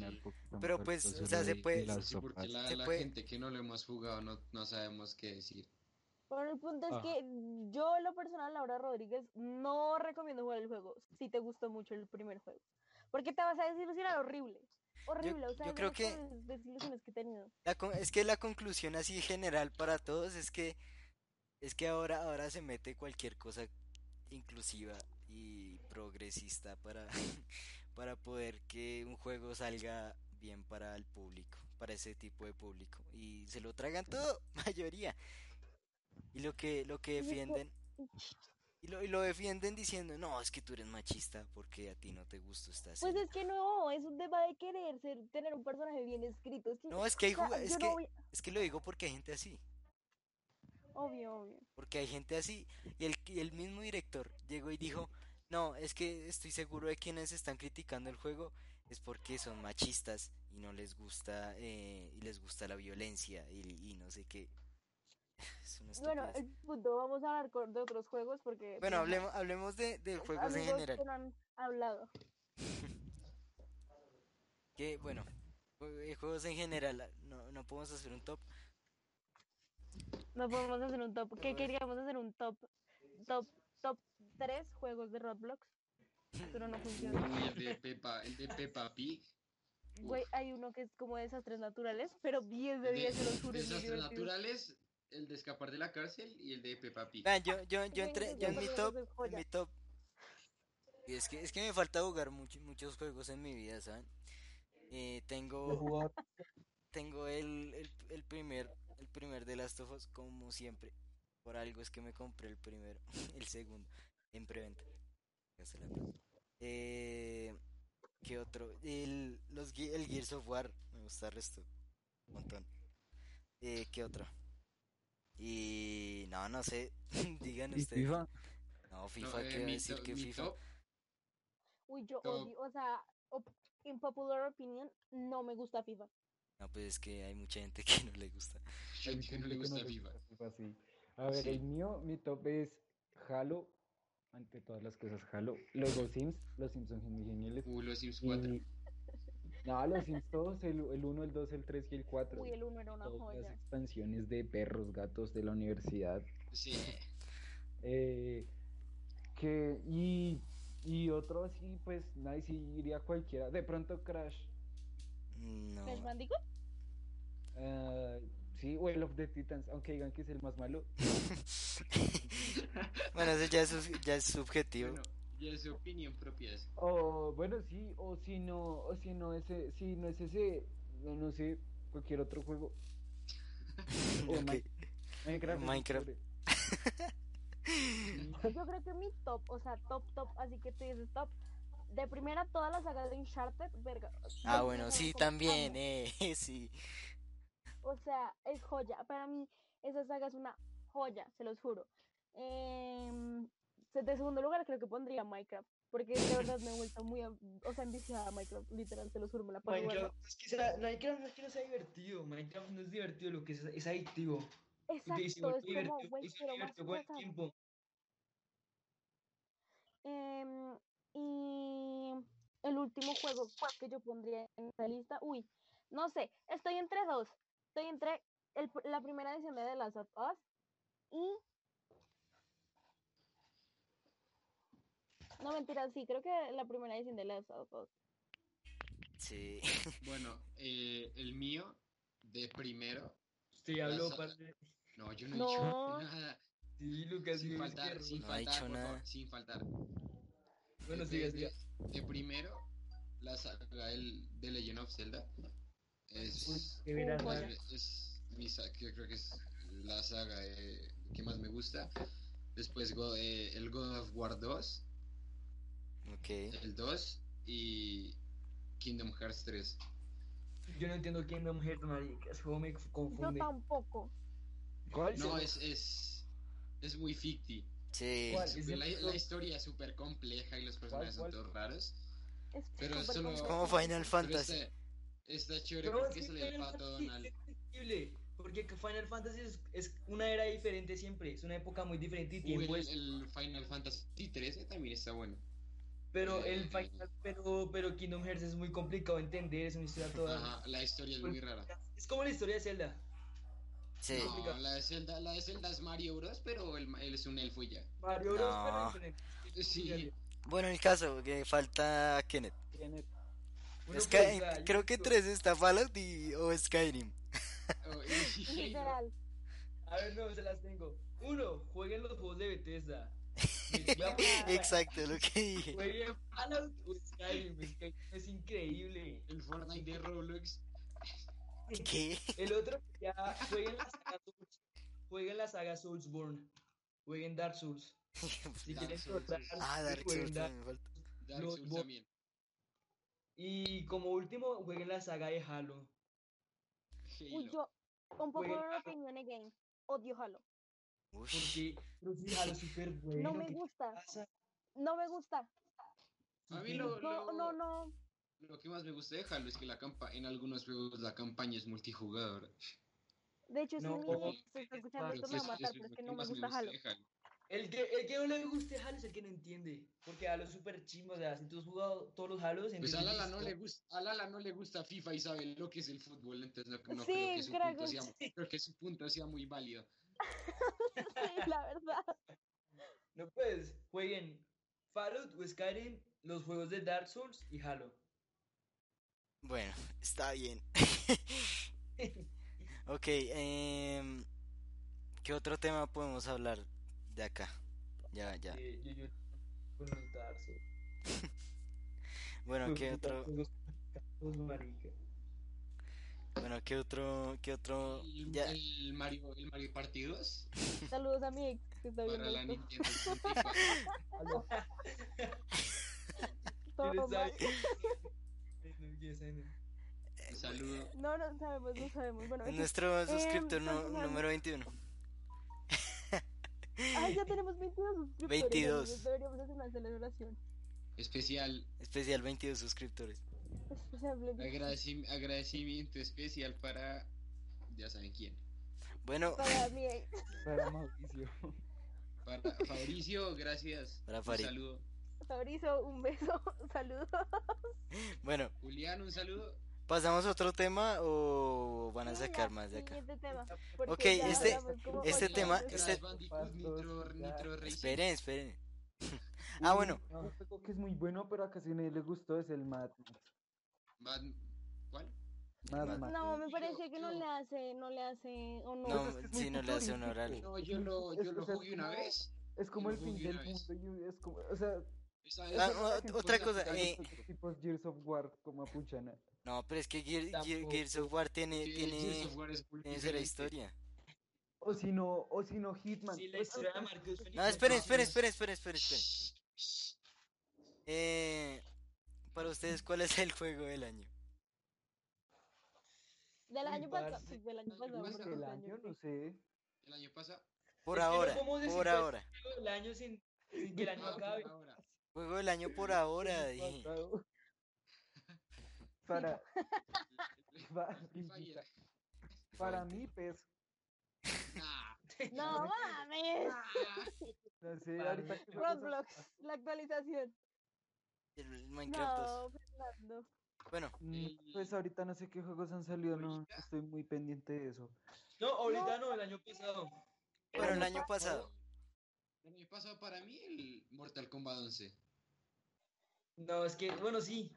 Pero pues, o sea, se The puede- Sí, porque la, Se la puede- gente que no lo hemos jugado no, no sabemos qué decir. Pero el punto es Ah. que yo, en lo personal, Laura Rodríguez, no recomiendo jugar el juego si te gustó mucho el primer juego. Porque te vas a desilusionar horrible. Horrible, o sea, yo creo que- desilusiones que he tenido. La con- es que la conclusión así general para todos es que es que ahora ahora se mete cualquier cosa inclusiva y progresista para para poder que un juego salga bien para el público, para ese tipo de público y se lo tragan todo, mayoría. Y lo que lo que defienden y lo, y lo defienden diciendo, "No, es que tú eres machista porque a ti no te gusta esta Pues serie". es que no, es un tema de querer ser, tener un personaje bien escrito. Es que, No, es que hay o sea, es que no voy- es que lo digo porque hay gente así. Obvio, obvio. Porque hay gente así. Y el, y el mismo director llegó y dijo, no, es que estoy seguro de quienes están criticando el juego es porque son machistas y no les gusta eh, y les gusta la violencia y, y no sé qué. Bueno, el punto, vamos a hablar de otros juegos porque... Bueno, pues, hablemos, hablemos de, de juegos en general. que no han hablado. Que, bueno, jue- juegos en general, no, no podemos hacer un top. No podemos hacer un top. ¿Qué queríamos hacer un top? Top, top 3 juegos de Roblox. Pero no funciona. Uy, el de Peppa, el de Peppa Pig. Güey, hay uno que es como desastres naturales, pero 10 de De, 10 se los juro. desastres naturales, el de escapar de la cárcel y el de Peppa Pig. Vean, yo, yo, yo entré, yo en mi top, en mi top. Y es que, es que me falta jugar mucho- muchos juegos en mi vida, ¿saben? Eh, tengo, tengo el, el, el primer, el primer de Last of Us como siempre. Por algo es que me compré el primero, el segundo, en preventa. Eh, ¿qué otro? El, los, el Gears of War, me gusta el resto. Un montón. Eh, ¿qué otro? Y no, no sé, digan ¿Y ustedes. FIFA? No, No, FIFA, eh, ¿qué va a mi decir to- que FIFA? top, Uy, yo Top. odio, o sea, op- in popular opinion, no me gusta FIFA. No, pues es que hay mucha gente que no le gusta. gente que no le gusta FIFA. FIFA, sí. A ver, Sí. el mío, mi top es Halo, ante todas las cosas Halo. Luego Sims, los Sims son geniales. Uh, los Sims 4. Y... No, los Sims todos, el, el 1, el 2, el 3 y el 4. Uy, el uno era una Todas las joya. expansiones de perros, gatos de la universidad. Sí. Eh, que, y, y otro así, pues, nadie sí iría cualquiera. De pronto Crash. No. ¿Crash Bandicoot? eh, sí, o el of the Titans, aunque digan que es el más malo. Bueno, eso ya es, ya es subjetivo. Bueno, ya es su opinión propia. es- O bueno, sí, o si no, o si no ese, si no es ese, no, no sé, cualquier otro juego. O Minecraft. Minecraft. Yo creo que mi top, o sea, top, top, así que tú dices top. De primera, toda la saga de Uncharted, verga. Ah, bueno, no sí, también, eh, sí. O sea, es joya. Para mí, esa saga es una joya, se los juro. Em, de segundo lugar, creo que pondría Minecraft. Porque de verdad me he vuelto muy, o sea, enviciada a Minecraft, literal, se los juro, me la paso Minecraft, es que sea- Minecraft no es que no sea divertido, Minecraft no es divertido, lo que es, es adictivo. Exacto, es como, güey, quiero más cosas. tiempo. Em, y el último juego que yo pondría en esta lista, uy, no sé, estoy entre dos. Estoy entre el la primera edición de The Last of Us y... No, mentira, sí, creo que la primera edición de The Last of Us. Sí. Bueno, eh, el mío, de primero. Usted ya habló, parce. No, yo no, No. he dicho nada. Sí, Lucas, Sin sí, faltar, sin No faltar, dicho por nada. favor, sin faltar. Bueno, de, sigue, de- sigue. de primero, la saga el, de Legend of Zelda. Es, es, es mi que creo que es la saga eh, que más me gusta. Después Go- eh, el God of War 2, Ok. el 2 y Kingdom Hearts 3. Yo no entiendo Kingdom Hearts, marica, ese juego me Yo confunde. tampoco. ¿Cuál? No, es, es, es muy ficti. Sí. La, la historia es súper compleja y los personajes cuál? son todos raros. Es Pero solo-. Como Final Pero Fantasy. está, está chévere No, porque el Final pato Fantasy Donald. es increíble, porque que Final Fantasy es, es una era diferente siempre, es una época muy diferente y Uy, tiempo el, es- el Final Fantasy 13 también está bueno. pero eh, el Final, pero, pero Kingdom Hearts es muy complicado de entender, es una historia toda, Ajá, la historia es muy rara. es como la historia de Zelda, Sí. No, la de Zelda, la de Zelda es Mario Bros, pero él, él es un elfo y ya. Mario Bros, No. pero diferente. Sí. Bueno, el caso, que falta Kenneth. Tiene- Yo creo que tres está Fallout y, o Skyrim. Oh. Literal. A ver, no, se las tengo. Uno, jueguen los juegos de Bethesda. Exacto, lo que dije. Jueguen Fallout o Skyrim, Skyrim es increíble. El Fortnite de Roblox. ¿Qué? El otro, ya jueguen la saga Souls, jueguen la saga Soulsborne, jueguen Dark Souls. Si Dark quieren Souls, Ah, Dark Souls Dark- también me falta. Dark Souls también. Y como último, jueguen la saga de Halo. Uy, yo, un poco de opinión again. Odio Halo. Porque pero sí, Halo es súper bueno. No me ¿qué te gusta. pasa? No me gusta. A mí lo, No, lo- no, no. lo que más me gusta de Halo es que la campa en algunos juegos la campaña es multijugador. De hecho, No, mi no, ex está escuchando esto, me es, va a matar, pero es es que que no me gusta Halo. El que, el que no le guste Halo es el que no entiende. Porque Halo es súper chimbo. O sea, si tú has jugado todos los Halos, Pues a Lala no le gusta, a Lala no le gusta FIFA y sabe lo que es el fútbol, entonces no, no Sí, creo que su creo punto que sea, sí. creo que su punto sea muy válido. Sí, la verdad. No pues, jueguen Fallout o Skyrim, los juegos de Dark Souls y Halo. Bueno, está bien. ok, em, ¿qué otro tema podemos hablar de acá? Ya, ya. Eh, yo, yo, con los Dark Souls. Bueno, ¿qué otro? Bueno, ¿qué otro, qué otro? El, Ya, el Mario, el Mario Party 2 Saludos a mi ex que está viendo para la esto. Nintendo 64. Todo ¿Quién mal. sabe? No, no. No, no sabemos, no sabemos. Bueno, nuestro Em, suscriptor nu- continuando. número 21. Ay, ya tenemos 22 suscriptores. 22. amigos, Deberíamos hacer una celebración. Especial, Especial 22 suscriptores. Especial. agradeci- agradecimiento especial para, ya saben quién. Bueno, Para mi ex. Para Mauricio. Para Fabricio, gracias. Para un Fari. saludo. Fabricio, un beso. Saludos. bueno, Julián, un saludo. ¿Pasamos a otro tema o van a Sí, sacar más de acá? Tema. Ok, este- este tema- este- Nitro. Esperen, esperen. Ah, bueno, juego que es muy bueno, pero a casi nadie le gustó es el Mad Max. Mad- ¿Cuál? Mad Mad- Max. No, me parece que no le hace, no le hace honor. no, es que es muy si no le hace honor al... No, yo lo, Es- yo lo jugué una como- vez. Es como el fin del mundo es como, o sea, Ah, esa- esa- otra esa- cosa, esa- eh, tipos Gears of War como Apuchana. No, pero es que Gear, Gear- Tampoco. Gears of War tiene, Gears tiene, of War es muy tiene cero diferente. historia. O si no, o si no Hitman. Sí, la Pues, historia de Marcus Fenix No, es esperen, esperen, esperen, esperen, esperen, esperen. Eh, para ustedes, ¿cuál es el juego del año? Del año pasado. del año pasado. el año, no sé. El año pasado. Por ahora, por ahora. del año sin, sin que el año Ah, acabe. Juego del año por ahora. Pasado. Para, para mí, pues, Ah, No mames. ah. no sé, ahorita que Roblox, la actualización. El Minecraft 2. No, Fernando. Bueno, Mm, Pues ahorita no sé qué juegos han salido, no estoy muy pendiente de eso. No, ahorita no, el año pasado. pero el año pasado. El año pasado para mí el Mortal Kombat 11. No, es que, bueno, sí.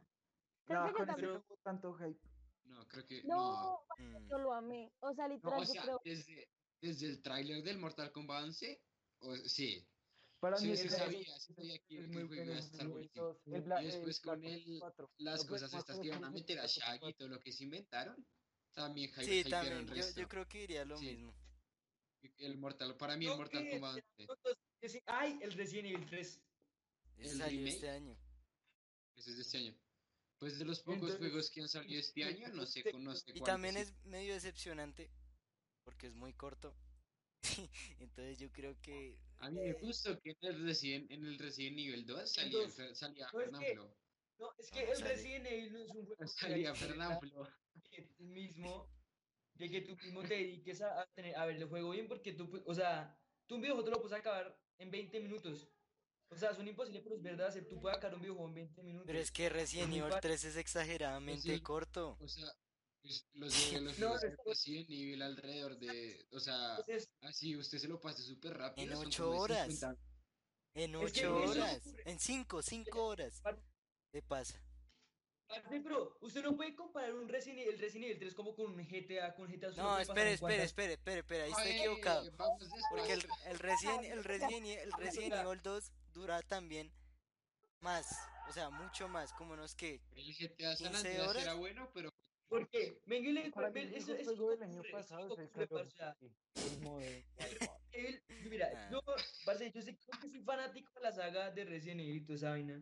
Creo No, que yo con no hubo tanto hype. No, creo que No, Mm, yo lo amé. O sea, No, literal, o yo sea, creo. desde, desde el tráiler del Mortal Kombat 11, o, sí, Para Sí, mí sí el- sabía, sí sabía que- el juego bueno, iba a es estar buenísimo. Y después el con 4. las cosas estas que iban a meter a Shaggy y 4. todo lo que se inventaron, también hype, Sí, también. Yo, yo creo que diría lo Sí. mismo. El Mortal, para mí el Mortal Kombat 11, que sí- Ay, el Resident Evil 3. Ese El este año. ese es de este año. Pues de los pocos Entonces, juegos que han salido este año, no no sé Y también es medio decepcionante porque es muy corto. Entonces yo creo que A mí me eh, gustó que en el Resident, en el Resident Evil 2 salía, Entonces, salía no, es que-. No, es que No, el sale. Resident Evil no es un juego que Salía tú mismo, de que tú mismo te dediques a, a tener, a ver el juego bien, porque tú, pu- o sea, tú un videojuego te lo puedes acabar en 20 minutos. O sea, son imposibles, pero es verdad, hacer- tú puedes acabar un videojuego en 20 minutos. pero es que Resident Evil fácil. 3 es exageradamente Pues sí. corto. O sea, pues, los de los No, de es- Resident Evil alrededor de, o sea, Entonces, así usted se lo pase súper rápido. En son ocho como de horas. 50. En Es que 8 eso horas, en 5, 5 horas. ¿Qué pasa? Parce, pero usted no puede comparar un Resident Evil, el Resident Evil 3 como con un GTA, con GTA No, espere, espere, espere, espere, espere, ahí está Ay, equivocado. Porque el, el Resident, el Resident, el Resident Evil 2 dura también más, o sea, mucho más, como unos que El GTA San 15 Andreas horas. era bueno, pero Porque, venga y le el eso es del año pasado es el el mira, yo, parce, yo sé que soy fanático de la saga de Resident Evil y toda esa vaina.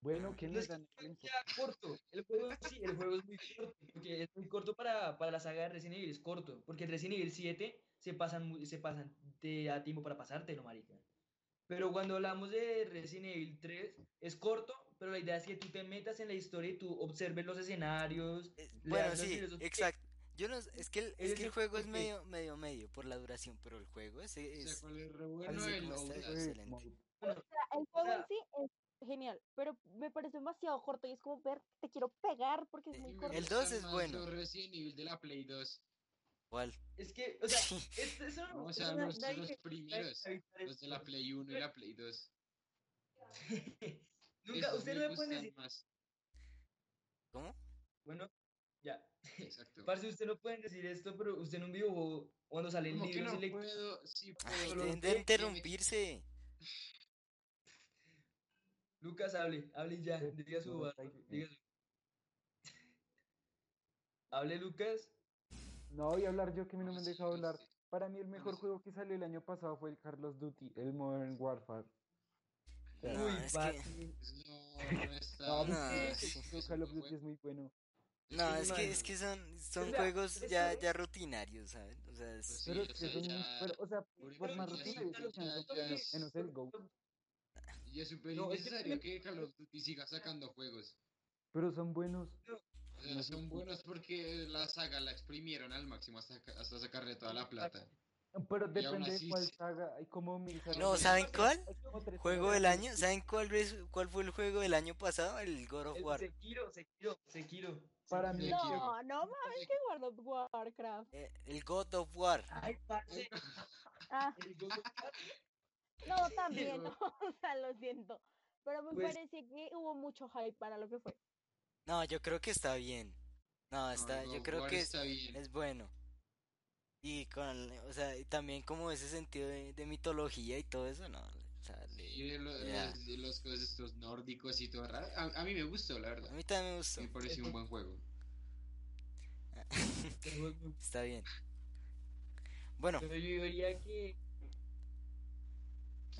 Bueno, ¿quién No le es que gana el el juego tiempo? sea corto, el juego sí, el juego es muy corto, porque es muy corto para, para la saga de Resident Evil, es corto, porque el Resident Evil 7 se pasan, se pasan, te da tiempo para pasártelo, marica. Pero cuando hablamos de Resident Evil 3, es corto, pero la idea es que tú te metas en la historia y tú observes los escenarios. Eh, Bueno, sí, exacto. Yo no, es que el, es Es que el el juego es medio, medio, medio por la duración, pero el juego es, o sea, es es re bueno el Outlast. excelente. Mode. O sea, el juego en sí es genial, pero me parece demasiado corto y es como ver, te quiero pegar porque es Eh, muy corto. El gustan 2 es bueno. Los Resident Evil de la Play 2. ¿Cuál? Es que, o sea, es, eso no, O sea, los, los primeros. Los de la. Play 1 y la Play 2. Nunca, usted no me puede decir, más. ¿Cómo? bueno, ya. Exacto. Parce, usted no puede decir esto, pero usted en un videojuego, cuando salen Como que libros no y le... puedo, sí Ay, puedo. deben ¿qué? de interrumpirse. Lucas, hable, hable ya, Sí, diga su ahí. diga su- Hable, Lucas. No voy a hablar yo que a mí no me han dejado hablar. Para mí el No mejor sé. juego que salió el año pasado fue el Carlos Duty, el Modern Warfare. O sea, No, Uy, es que- papi. No, no está. no, sí. Call of Duty es muy bueno. No, es que, es que son, son O sea, juegos ya, ya rutinarios, ¿sabes? O sea, es- Pues sí, Pero que sea, son pero, o sea, por más ya rutina sí, y ya- eso, ya- menos, menos el Go. Y es súper No, es que que Call of Duty siga sacando juegos. Pero son buenos. O sea, No, son buenos porque la saga la exprimieron al máximo hasta, ca- hasta sacarle toda la plata. Pero depende así de cuál saga. Hay como mil. No, ¿saben cuál? Juego del de año, ¿saben cuál, es- cuál fue el juego del año pasado? El God of War. Sekiro, Sekiro, Sekiro. Para mí- No, no mames que World of Warcraft. Eh, El God of War. Ay, parce. Ah, el God of War. No, también, No. o sea, lo siento. Pero me Pues- parece que hubo mucho hype para lo que fue. No, yo creo que está bien. No, está, yo creo que es, está bien. es bueno. Y con, o sea, y también como ese sentido de, de mitología y todo eso, no, o sea, le- Y de lo- los, de los cosas estos nórdicos y todo raro. A, a mí me gustó, la A verdad. mí también me gustó. Me pareció un buen juego. Está bien. Bueno, Pero yo diría que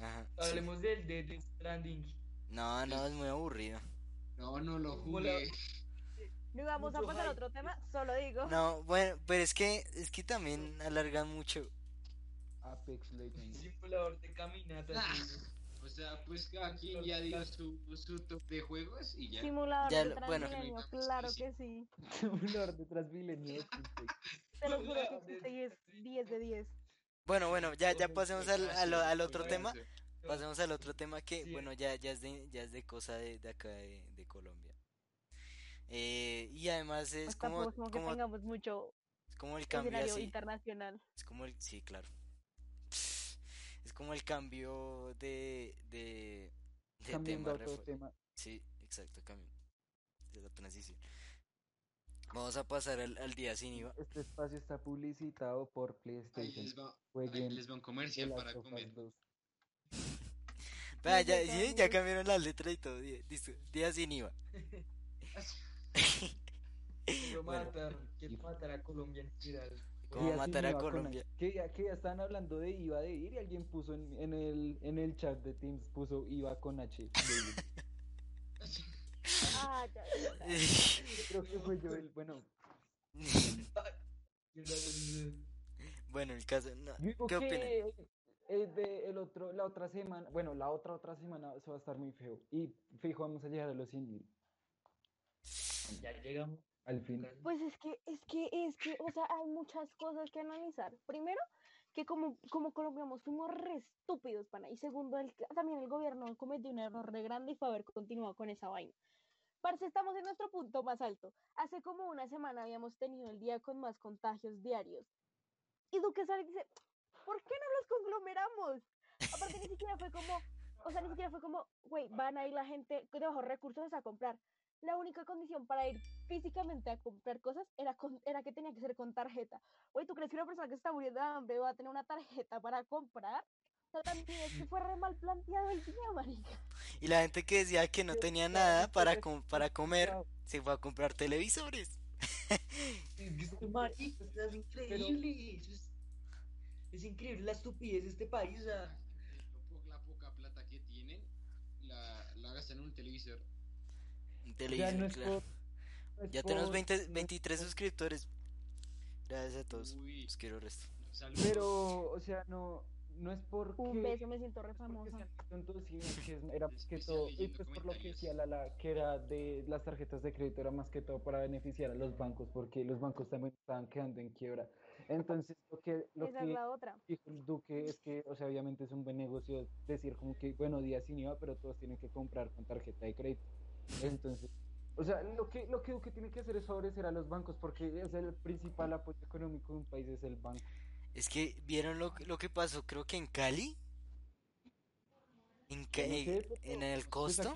ajá, sí. hablemos del de Death Stranding. No, no, es muy aburrido. No, no lo jugué. No íbamos a pasar a otro tema, solo digo. No, bueno, pero es que, es que también alargan mucho. Apex Legends. Simulador de caminata. Ah. O sea, pues cada quien ya dio su, su top de juegos y ya. Simulador Ya de bueno. Transmilenio, Pues, claro que sí. Simulador de Transmilenio. Te lo juro que existe y es 10 de 10. Bueno, bueno, ya, ya pasemos al, al, al otro tema. Pasemos al otro tema que, Sí. bueno, ya, ya es de, ya es de cosa de, de acá de, de Colombia. Eh, y además es Pues como, tampoco es como que como, tengamos mucho es como el cambio así. internacional. Es como el, sí, claro. Es como el cambio de, de, de tema. tema. Sí, exacto, cambio de la transición. Vamos a pasar al, al día sin IVA. Este espacio está publicitado por Ahí PlayStation. les va, ahí les va un comercial para comer. 2. Vea, Sí, ya, ya ya cambiaron las letras y todo. Listo, día sin IVA. Quiero Bueno. matar, quiero matar a Colombia en general. ¿Cómo matar a con- Colombia? Que ya, que ya estaban hablando de IVA de ir y alguien puso en, en el, en el chat de Teams, puso IVA con H. Ah, ya, ya, ya. Creo que fue yo el, bueno, bueno, el caso, no, digo ¿qué eh, de el otro, la otra semana, bueno, la otra otra semana eso va a estar muy feo. Y fijo, vamos a llegar a los 100 mil Ya llegamos. al fin. Pues es que, es que, es que, o sea, hay muchas cosas que analizar. Primero, que como, como colombianos fuimos re estúpidos, pana. Y segundo, el, también el gobierno cometió un error re grande y fue haber continuado con esa vaina. Parce, estamos en nuestro punto más alto. Hace como una semana habíamos tenido el día con más contagios diarios. Y Duque sale y dice, ¿por qué no los conglomeramos? Aparte, ni siquiera fue como, o sea, ni siquiera fue como, güey, van a ir la gente de bajos recursos a comprar. La única condición para ir físicamente a comprar cosas era, con, era que tenía que ser con tarjeta. Güey, ¿tú crees que una persona que está muriendo de hambre va a tener una tarjeta para comprar? O sea, también es que fue re mal planteado el día, marica. Y la gente que decía que no Sí, tenía nada sí, para, com- para comer, se fue a comprar televisores. Marica, es increíble. Es, es increíble la estupidez de este país. O sea, Lo po- La poca plata que tienen la, la gastan en un televisor. Un Ya televisor, no es claro. por- Ya tenemos por- 20 no es 23 por- suscriptores. Gracias a todos. Uy. Los quiero resto. Saludos. Pero, o sea, no, no es porque... Un beso, me siento re porque famosa. sean tontos, sino que es- era más que todo, y pues por lo que decía Lala, que era de las tarjetas de crédito, era más que todo para beneficiar a los bancos, porque los bancos también estaban quedando en quiebra. Entonces, lo que, lo Esa es que la otra. dijo el Duque es que, o sea, obviamente es un buen negocio decir como que, bueno, día sin IVA, pero todos tienen que comprar con tarjeta de crédito. Entonces, o sea, lo que, lo que Duque tiene que hacer es favorecer a los bancos, porque es el principal apoyo económico de un país, es el banco. Es que vieron lo, que- lo que pasó, creo que en Cali. En, Ca- Yo no sé, pero, en el costo.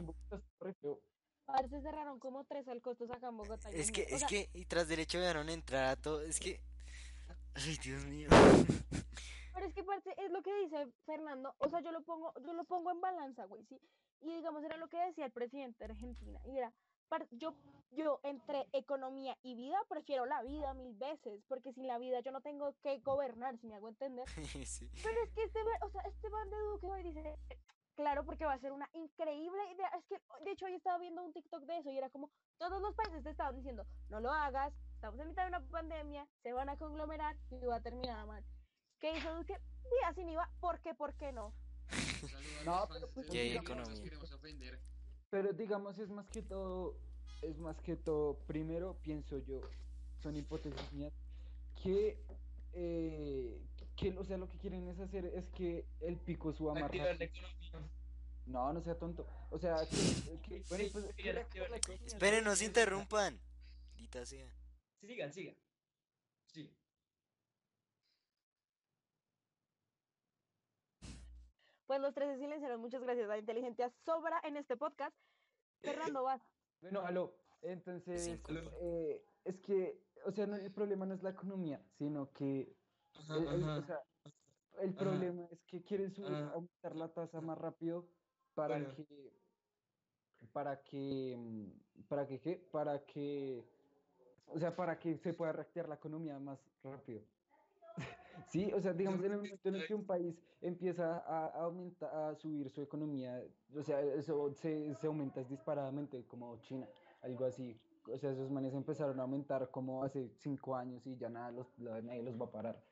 se cerraron como tres al costos acá en Bogotá. Es que, es que, y tras derecho dejaron entrar a todo. Es que. Ay, Dios mío. Pero es que parte es lo que dice Fernando, o sea, yo lo pongo, yo lo pongo en balanza, güey, sí. Y digamos, era lo que decía el presidente de Argentina, y era, yo, yo entre economía y vida prefiero la vida mil veces, porque sin la vida yo no tengo que gobernar, si me hago entender. sí. Pero es que este, o sea, este man de Duque hoy dice, claro, porque va a ser una increíble idea. Es que, de hecho, hoy estaba viendo un TikTok de eso y era como, todos los países te estaban diciendo, no lo hagas, estamos en mitad de una pandemia, se van a conglomerar y va a terminar mal. ¿Qué hizo Duque? Día sin IVA, ¿por qué, por qué no? No, pero pues, los economía. queremos ofender. Pero digamos, es más que todo, es más que todo, primero pienso yo, son hipótesis mías, que, eh, que, o sea, lo que quieren es hacer es que el pico suba más Activar la rápido. economía. No, no sea tonto. O sea, que, que- bueno, pues, sí, Esperen, no ¿no? se interrumpan. Dita sea. Sigan, sigan. Sí. Pues los tres se silenciaron, muchas gracias. La inteligencia sobra en este podcast. Fernando, vas. Bueno, aló. Entonces, eh, es que, o sea, no, el problema no es la economía, sino que, Ajá, el, el- o sea, el Ajá. problema es que quieren subir, Ajá. aumentar la tasa más rápido para Bueno. que, para que, para que, ¿qué? Para que, o sea, para que se pueda reactivar la economía más rápido. Sí, o sea, digamos, en el momento en el que un país empieza a, aumentar, a subir su economía, o sea, eso se, se aumenta disparadamente, como China, algo así. O sea, esos manes empezaron a aumentar como hace cinco años y ya nada los, nadie los va a parar.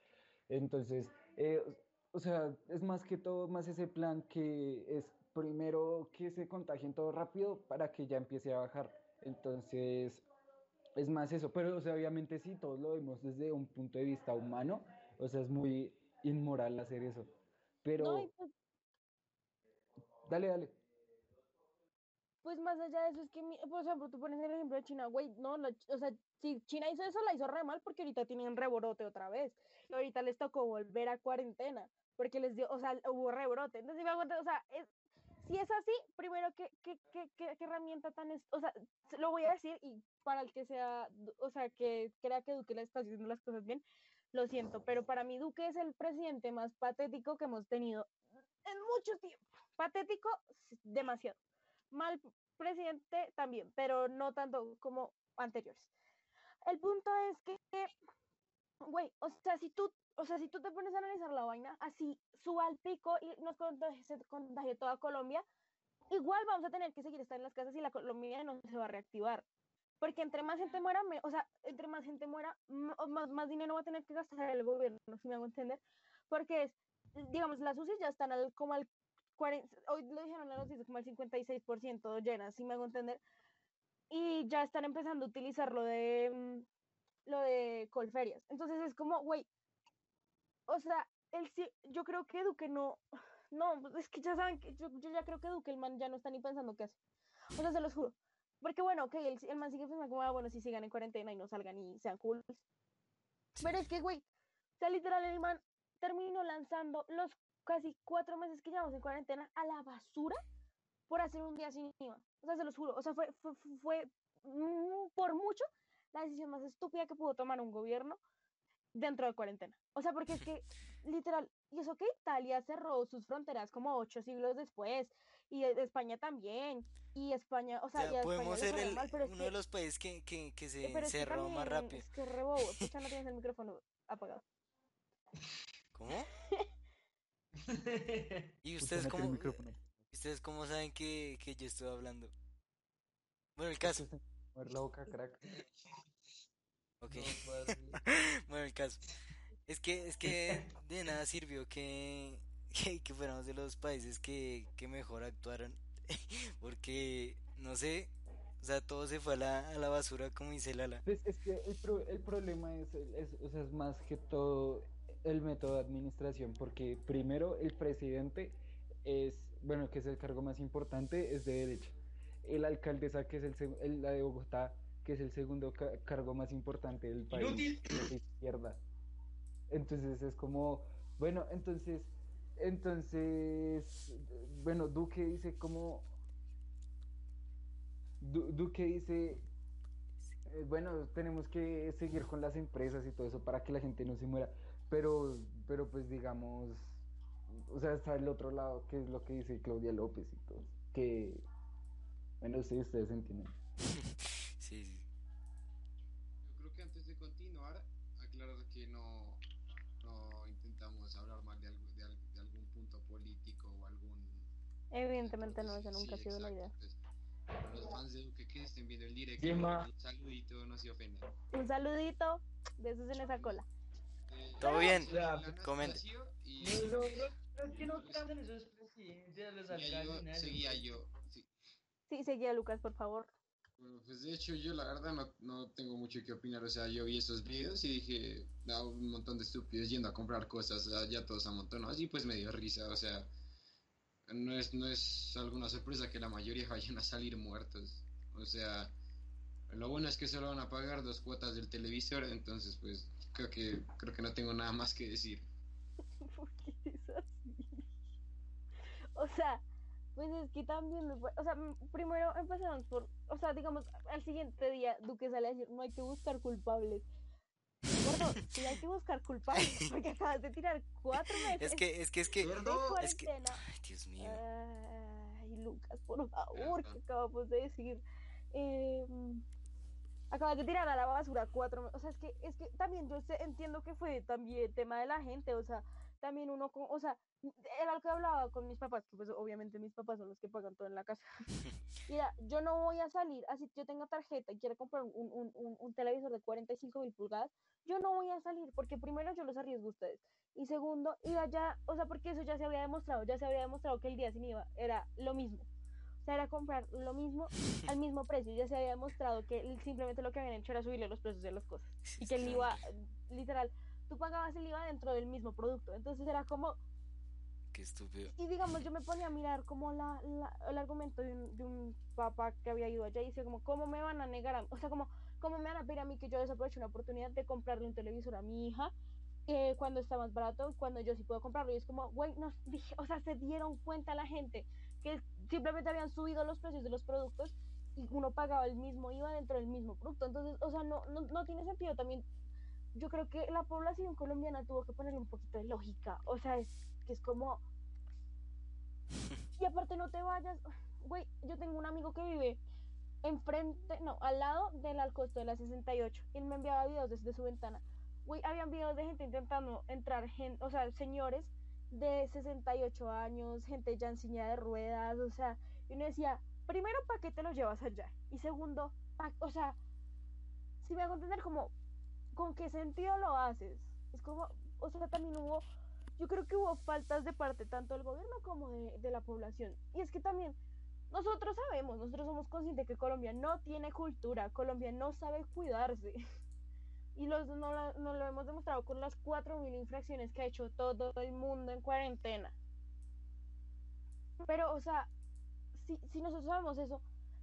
Entonces, eh, o sea, es más que todo, más ese plan que es primero que se contagien todo rápido para que ya empiece a bajar. Entonces, es más eso, pero o sea, obviamente sí, todos lo vemos desde un punto de vista humano, o sea, es muy inmoral hacer eso. Pero, No, pues, dale, dale. pues más allá de eso, es que, mi- por ejemplo, tú pones el ejemplo de China, güey, no, la o sea, si China hizo eso, la hizo re mal porque ahorita tienen rebrote otra vez. Y ahorita les tocó volver a cuarentena porque les dio, o sea, hubo rebrote. Entonces, o sea, es- si es así, primero, ¿qué, qué, qué, qué, qué herramienta tan, es, o sea, se- lo voy a decir y para el que sea, o sea, que crea que Duque le está haciendo las cosas bien, lo siento, pero para mí Duque es el presidente más patético que hemos tenido en mucho tiempo. Patético, demasiado. Mal presidente también, pero no tanto como anteriores. El punto es que, güey, o sea, si tú, o sea, si tú te pones a analizar la vaina, así suba al pico y nos contagie, contagie toda Colombia, igual vamos a tener que seguir estando en las casas y la Colombia no se va a reactivar. Porque entre más gente muera, me- o sea, entre más gente muera, más, más dinero va a tener que gastar el gobierno, si me hago entender. Porque es, digamos, las UCI ya están al, como al 40, hoy lo dijeron a los noticias, como al 56% llenas, si me hago entender. Y ya están empezando a utilizar lo de, mm, lo de colferias. Entonces es como, güey, o sea, sí, yo creo que Duque no, no, es que ya saben que yo, yo ya creo que Duque, el man ya no está ni pensando qué hace. O sea, se los juro. Porque bueno, ok, el, el man sigue pensando como, ah, bueno, si sigan en cuarentena y no salgan y sean cool. Pero es que, güey, o sea, literal, el man terminó lanzando los casi cuatro meses que llevamos en cuarentena a la basura por hacer un día sin IVA. O sea, se los juro. O sea, fue, fue, fue- fue, mm, por mucho la decisión más estúpida que pudo tomar un gobierno dentro de cuarentena. O sea, porque es que, literal, y eso que Italia cerró sus fronteras como ocho siglos después, y e- España también, y España, o O sea, sea, y a España podemos le ser el- mal, pero es uno que- de los países que, que, que se pero es que cerró más rápido. Es que re bobo. Escucha, no tienes el micrófono apagado. ¿Cómo? ¿Y ustedes cómo, ustedes cómo saben que, que yo estoy hablando? Bueno, el caso. La boca, crack. Ok. No. Bueno, el caso. Es que, es que de nada sirvió que, que, que fuéramos de los países que, que mejor actuaron. Porque, no sé, o sea, todo se fue a la, a la basura, como dice Lala. Pues es que el, pro- el problema es, es, o sea, es más que todo el método de administración, porque primero el presidente es, bueno, que es el cargo más importante, es de derecha. El alcaldesa, que es el, el- la de Bogotá, que es el segundo ca- cargo más importante del país, Inútil. de izquierda. Entonces es como, bueno, entonces, entonces, bueno, Duque dice como, Du- Duque dice, eh, bueno, tenemos que seguir con las empresas y todo eso para que la gente no se muera, pero, pero pues digamos, o sea, está el otro lado, que es lo que dice Claudia López y todo, que, bueno, sí, ustedes entienden. Sí, sí. Yo creo que antes de continuar, aclarar que no, no intentamos hablar mal de, algo, de, al- de algún punto político o algún... Evidentemente no, eso Sí, nunca ha sido la idea. exacto, pues, para los fans de Duque que estén viendo el directo, Dima. un saludito, no se ofendan. Un saludito, besos en esa cola. Eh, Todo bien. Anastasio y No, no, no, es que no cantan esos presidentes, los seguía alcaldes, seguía yo. sí. Sí, seguía Lucas, por favor. Bueno, pues de hecho yo la verdad no, no tengo mucho que opinar, o sea, yo vi esos videos y dije, "Ah, un montón de estúpidos yendo a comprar cosas, o sea, ya todos amontonados y pues me dio risa, o sea, no es, no es alguna sorpresa que la mayoría vayan a salir muertos, o sea, lo bueno es que solo van a pagar dos cuotas del televisor, entonces pues creo que, creo que no tengo nada más que decir. ¿Por qué es así? O sea, pues es que también, o sea, primero empezamos por, o sea, digamos, al siguiente día Duque sale a decir, no hay que buscar culpables. Gordo, sí hay que buscar culpables, porque acabas de tirar cuatro meses Es que, es que, es que, de es que, cuarentena. ay, Dios mío. Ay, Lucas, por favor, que acabamos de decir. Eh, acabas de tirar a la basura cuatro. me- O sea, es que, es que también yo sé- entiendo que fue también tema de la gente. O sea, también uno, con, o sea, era lo que hablaba con mis papás, que pues obviamente mis papás son los que pagan todo en la casa. Mira, yo no voy a salir, así yo tengo tarjeta y quiero comprar un, un, un, un televisor de 45 mil pulgadas, yo no voy a salir porque primero yo los arriesgo a ustedes y segundo, iba ya, o sea, porque eso ya se había demostrado, ya se había demostrado que el día sin IVA era lo mismo. O sea, era comprar lo mismo al mismo precio. Ya se había demostrado que simplemente lo que habían hecho era subirle los precios de las cosas. Y que el IVA, literal, tú pagabas el IVA dentro del mismo producto. Entonces era como, Qué estúpido. y digamos, yo me ponía a mirar como la, la- el argumento de un, de un papá que había ido allá y decía como, ¿cómo me van a negar a O sea, como, ¿cómo me van a pedir a mí que yo desaproveche una oportunidad de comprarle un televisor a mi hija eh, cuando está más barato, cuando yo sí puedo comprarlo? Y es como, güey, nos dije, o sea, se dieron cuenta la gente que simplemente habían subido los precios de los productos y uno pagaba el mismo IVA dentro del mismo producto. Entonces, o sea, no, no, no tiene sentido también. Yo creo que la población colombiana tuvo que ponerle un poquito de lógica. O sea, es que es como, y aparte no te vayas, güey, yo tengo un amigo que vive enfrente, no, al lado del Alcosto de la 68. Él me enviaba videos desde su ventana. Güey, habían videos de gente intentando entrar, gen- o sea, señores de 68 años, gente ya en silla de ruedas, o sea, y uno decía, primero, ¿para qué te lo llevas allá? Y segundo, pa- o sea, si me hago entender como, ¿con qué sentido lo haces? Es como, o sea, también hubo yo creo que hubo faltas de parte tanto del gobierno como de, de la población. Y es que también nosotros sabemos, nosotros somos conscientes que Colombia no tiene cultura, Colombia no sabe cuidarse. Y los, no, no lo hemos demostrado con las 4.000 infracciones que ha hecho todo el mundo en cuarentena. Pero, o sea, si, si nosotros sabemos eso,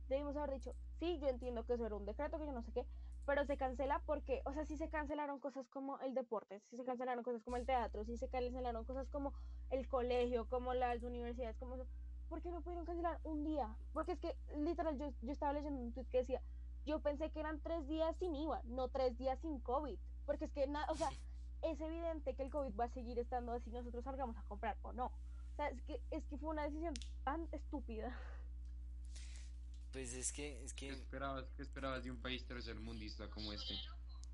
debimos haber dicho, sí, yo entiendo que eso era un decreto, que yo no sé qué, pero se cancela porque, o sea, si se cancelaron cosas como el deporte, si se cancelaron cosas como el teatro, si se cancelaron cosas como el colegio, como las universidades, como eso, ¿por qué no pudieron cancelar un día? Porque es que, literal, yo, yo estaba leyendo un tweet que decía, yo pensé que eran tres días sin IVA, no tres días sin COVID, porque es que, nada, o sea, es evidente que el COVID va a seguir estando así nosotros salgamos a comprar o no. O sea, es que, es que fue una decisión tan estúpida. Pues es que, es ¿Qué que, esperabas, qué esperabas de un país tercermundista como este?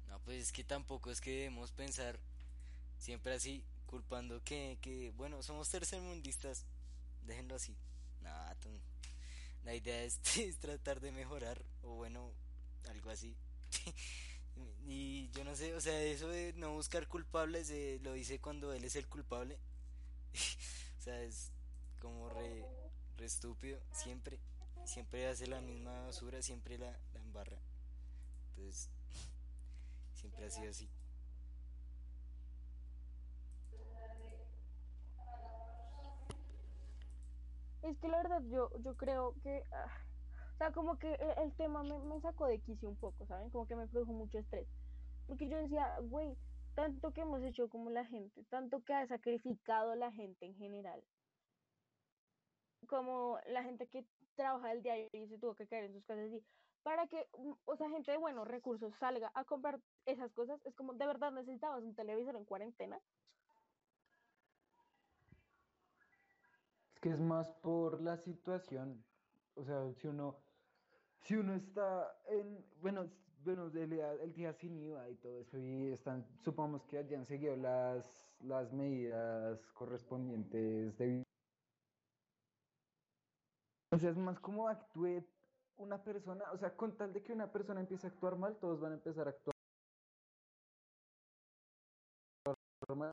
no, pues es que tampoco es que debemos pensar siempre así, culpando que, que bueno, somos tercermundistas, déjenlo así. Nada, la idea es, es tratar de mejorar, o bueno, algo así. y yo no sé, o sea, eso de no buscar culpables, eh, lo dice cuando él es el culpable. o sea, es como re, re estúpido, siempre, siempre hace la misma basura, siempre la, la embarra. Entonces, siempre ha sido así. Es que la verdad yo, yo creo que, ah, o sea, como que el, el tema me, me sacó de quicio un poco, ¿saben? Como que me produjo mucho estrés. Porque yo decía, güey, tanto que hemos hecho como la gente, tanto que ha sacrificado la gente en general, como la gente que trabaja el diario y se tuvo que caer en sus casas y para que, mm, o sea, gente de buenos recursos salga a comprar esas cosas, es como, ¿de verdad necesitabas un televisor en cuarentena? Es que es más por la situación. O sea, si uno, Si uno está en, bueno, bueno, el el día sin IVA y todo eso, y están, supongamos que hayan seguido las, las medidas correspondientes de... O sea, es más como actúe una persona, o sea, con tal de que una persona empiece a actuar mal, todos van a empezar a actuar mal,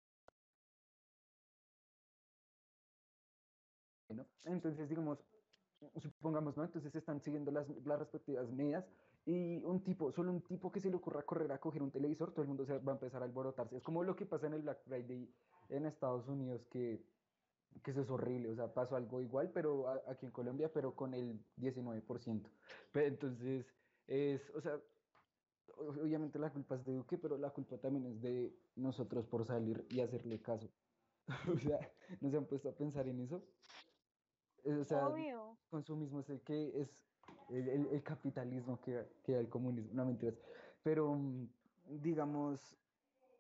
¿no? Entonces, digamos, supongamos, ¿no? Entonces están siguiendo las, las respectivas medidas y un tipo, solo un tipo que se le ocurra correr a coger un televisor, todo el mundo se va a empezar a alborotarse. Es como lo que pasa en el Black Friday en Estados Unidos, que, que eso es horrible, o sea, pasó algo igual, pero a- aquí en Colombia, pero con el 19%. Pero entonces, es, o sea, obviamente la culpa es de Duque, pero la culpa también es de nosotros por salir y hacerle caso. O sea, ¿no se han puesto a pensar en eso? O sea, Obvio. consumismo es el que es el, el- el capitalismo que, que el comunismo, no mentiras. Pero mm, digamos,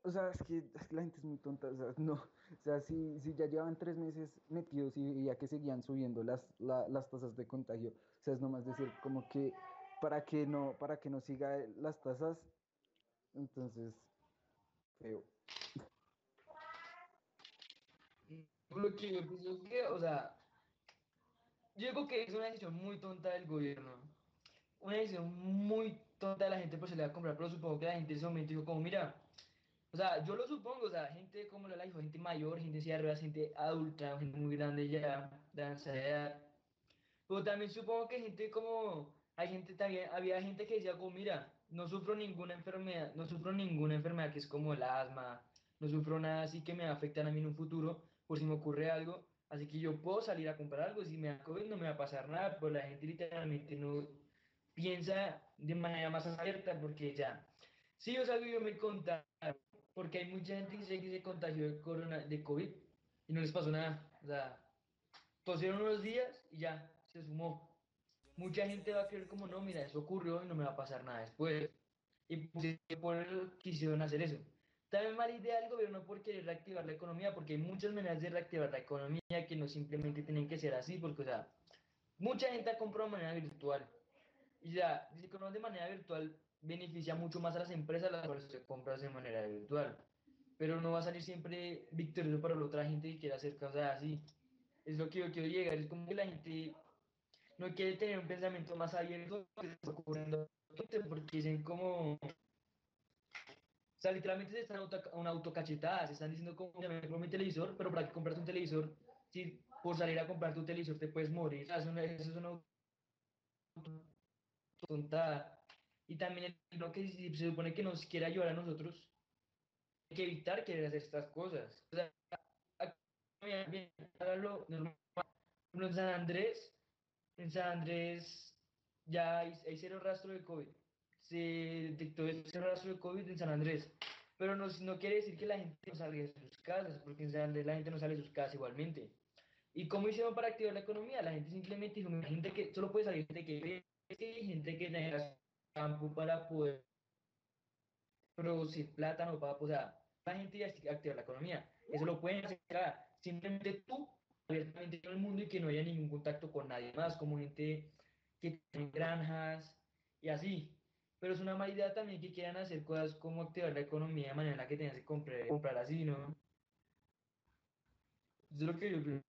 o sea, es que, es que la gente es muy tonta, o sea, no, o sea, si, si ya llevan tres meses metidos y, ya que seguían subiendo las, la- las tasas de contagio, o sea, es nomás decir como que para que no, para que no siga las tasas, entonces, feo. Lo que yo pienso es que, o sea, yo digo que es una decisión muy tonta del gobierno. Una decisión muy tonta de la gente por salir a comprar, pero supongo que la gente en ese momento dijo como, mira, o sea, yo lo supongo, o sea, gente como la dijo, gente mayor, gente de ruedas, gente adulta, gente muy grande ya, de avanzada edad. Pero también supongo que gente como, hay gente también, había gente que decía como, mira, no sufro ninguna enfermedad, no sufro ninguna enfermedad que es como el asma, no sufro nada así que me va a mí en un futuro, por si me ocurre algo, así que yo puedo salir a comprar algo, si me da COVID no me va a pasar nada, pero la gente literalmente no piensa de manera más abierta porque ya, sí, o sea, yo me contaron, porque hay mucha gente que dice que se contagió de, corona, de COVID y no les pasó nada, o sea, tosieron unos días y ya, se sumó. Mucha gente va a creer como, no, mira, eso ocurrió y no me va a pasar nada después. Y pues, por eso quisieron hacer eso. También mala idea del gobierno por querer reactivar la economía, porque hay muchas maneras de reactivar la economía que no simplemente tienen que ser así, porque, o sea, mucha gente ha comprado de manera virtual. Y ya, si compras de manera virtual, beneficia mucho más a las empresas las cuales se compras de manera virtual. Pero no va a salir siempre victorioso para la otra gente que quiera hacer cosas así. Es lo que yo quiero llegar. Es como que la gente no quiere tener un pensamiento más abierto que está ocurriendo porque dicen como... O sea, literalmente se están auto, una autocachetada, se están diciendo como, me mi televisor, pero para que compras un televisor, si por salir a comprar tu televisor te puedes morir. O sea, eso es una tontada. Y también lo que si se supone que nos quiere ayudar a nosotros, hay que evitar querer hacer estas cosas. O sea, hágalo normal. En San Andrés, en San Andrés ya hay, hay cero rastro de COVID. Se detectó cero rastro de COVID en San Andrés. Pero no, no quiere decir que la gente no salga de sus casas, porque en San Andrés la gente no sale de sus casas igualmente. ¿Y cómo hicieron para activar la economía? La gente simplemente dijo, "Mira, gente que solo puede salir gente que gente que campo para poder producir plátano, para, o sea, la gente ya activar la economía. Eso lo pueden hacer simplemente tú, abiertamente en el mundo y que no haya ningún contacto con nadie más, como gente que tiene granjas y así. Pero es una mala idea también que quieran hacer cosas como activar la economía de manera que tengas que comprar, comprar así, ¿no? Eso es lo que yo creo.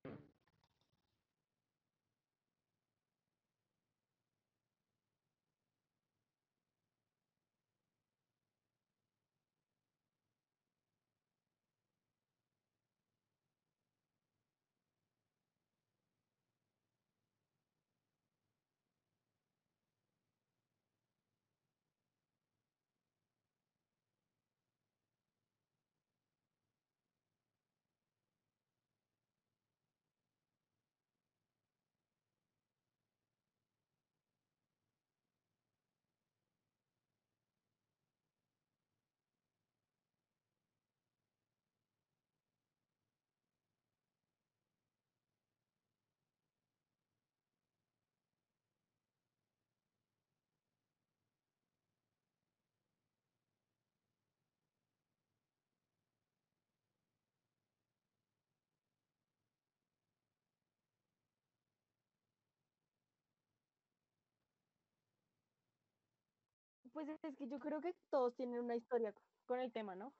Pues es que yo creo que todos tienen una historia co- con el tema, ¿no? O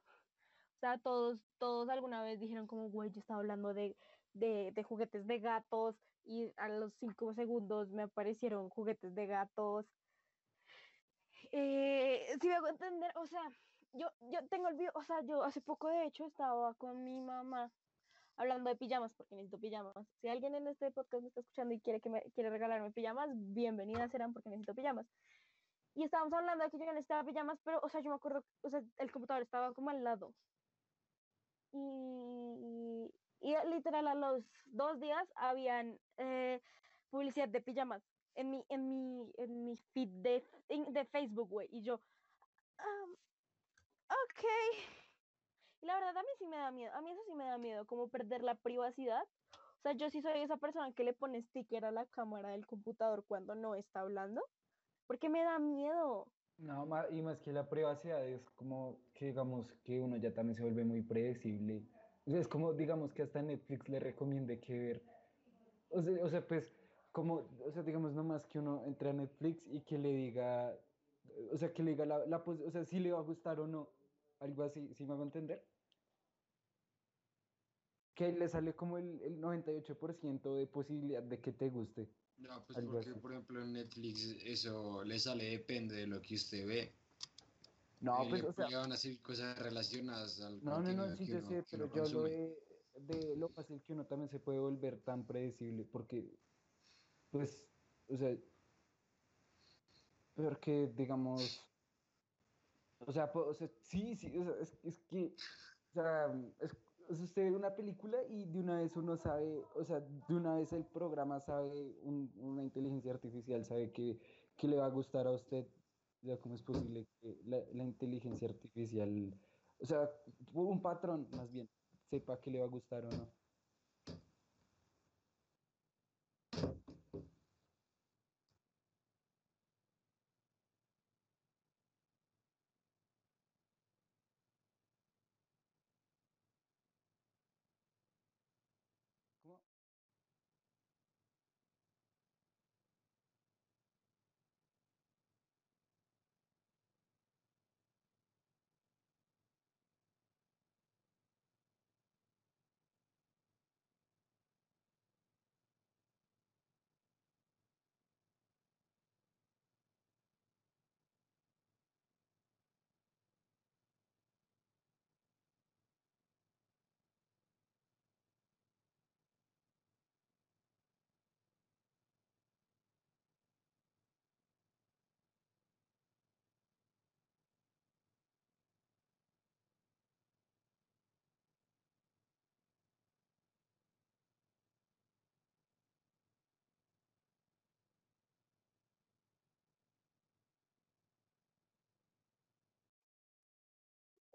sea, todos, todos alguna vez dijeron como, güey, yo estaba hablando de, de, de juguetes de gatos y a los cinco segundos me aparecieron juguetes de gatos. Eh, si me hago entender, o sea, yo, yo tengo el video, o sea, yo hace poco de hecho estaba con mi mamá hablando de pijamas, porque necesito pijamas. Si alguien en este podcast me está escuchando y quiere que me quiere regalarme pijamas, bienvenidas serán porque necesito pijamas. Y estábamos hablando de que yo no necesitaba pijamas, pero, o sea, yo me acuerdo, o sea, el computador estaba como al lado. Y, y literal a los dos días habían eh, publicidad de pijamas en mi, en mi, en mi feed de, de Facebook, güey. Y yo, "Am, ok. Y la verdad a mí sí me da miedo, a mí eso sí me da miedo, como perder la privacidad. O sea, yo sí soy esa persona que le pone sticker a la cámara del computador cuando no está hablando, porque me da miedo. No, y más que la privacidad es como que digamos que uno ya también se vuelve muy predecible. Es como digamos que hasta Netflix le recomiende que ver. O sea, o sea, pues como, o sea, digamos nomás que uno entre a Netflix y que le diga, o sea, que le diga la, la o sea, si le va a gustar o no, algo así, ¿sí me hago entender? Que le sale como el, el 98% de posibilidad de que te guste. No, pues Algo porque, así. por ejemplo, en Netflix eso le sale depende de lo que usted ve. No, Y pues, o sea, van a hacer cosas relacionadas al No, no, no, sí, yo uno, sé, pero yo consume. de, de lo fácil que uno también se puede volver tan predecible, porque, pues, o sea, porque, digamos, o sea, o sea, sí, sí, o sea, es, es que, o sea, es, o sea, usted ve una película y de una vez uno sabe, o sea, de una vez el programa sabe, un- una inteligencia artificial sabe que, que le va a gustar a usted, o sea, ¿cómo es posible que la, la inteligencia artificial, o sea, un patrón más bien, sepa que le va a gustar o no?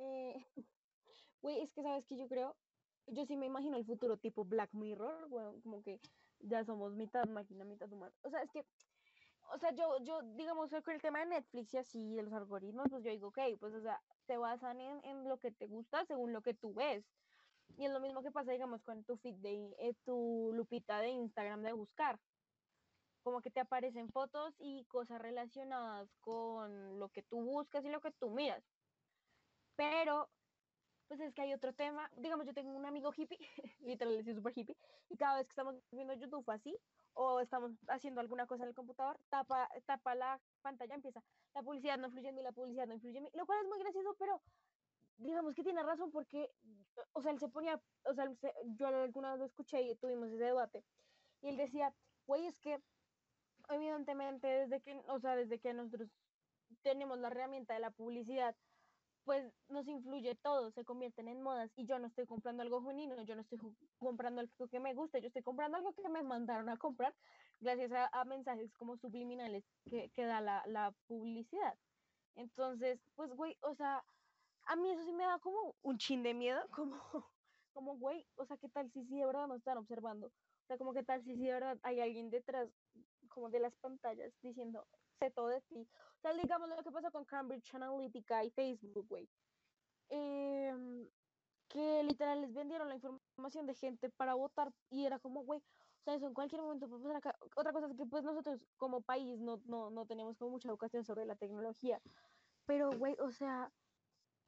Eh, es que sabes que yo creo, yo sí me imagino el futuro tipo Black Mirror, bueno, como que ya somos mitad máquina, mitad humano. O sea, es que, o sea, yo, yo, digamos, con el tema de Netflix y así, de los algoritmos, pues yo digo, ok, pues, o sea, se basan en, en lo que te gusta según lo que tú ves. Y es lo mismo que pasa, digamos, con tu feed de, eh, tu lupita de Instagram de buscar. Como que te aparecen fotos y cosas relacionadas con lo que tú buscas y lo que tú miras. Pero pues es que hay otro tema. Digamos, yo tengo un amigo hippie, literal, es súper hippie, y cada vez que estamos viendo YouTube así, o estamos haciendo alguna cosa en el computador, tapa, tapa la pantalla, empieza, la publicidad no influye en mí, la publicidad no influye en mí, lo cual es muy gracioso, pero digamos que tiene razón porque, o sea, él se ponía, o sea, yo alguna vez lo escuché y tuvimos ese debate, y él decía, güey, es que evidentemente desde que, o sea, desde que nosotros tenemos la herramienta de la publicidad, pues nos influye todo, se convierten en modas y yo no estoy comprando algo genuino, yo no estoy comprando algo que me guste, yo estoy comprando algo que me mandaron a comprar gracias a, mensajes como subliminales que, que da la, la publicidad. Entonces, pues, güey, o sea, a mí eso sí me da como un chin de miedo, como, como, güey, o sea, ¿qué tal si sí de verdad nos están observando? O sea, como qué tal si sí de verdad hay alguien detrás, como de las pantallas, diciendo, sé todo de ti. Sea, digamos lo que pasó con Cambridge Analytica y Facebook, güey. Em, que literal les vendieron la información de gente para votar y era como, güey, o sea, eso en cualquier momento puede pasar acá. Otra cosa es que pues nosotros como país no, no, no tenemos como mucha educación sobre la tecnología pero, güey, o sea,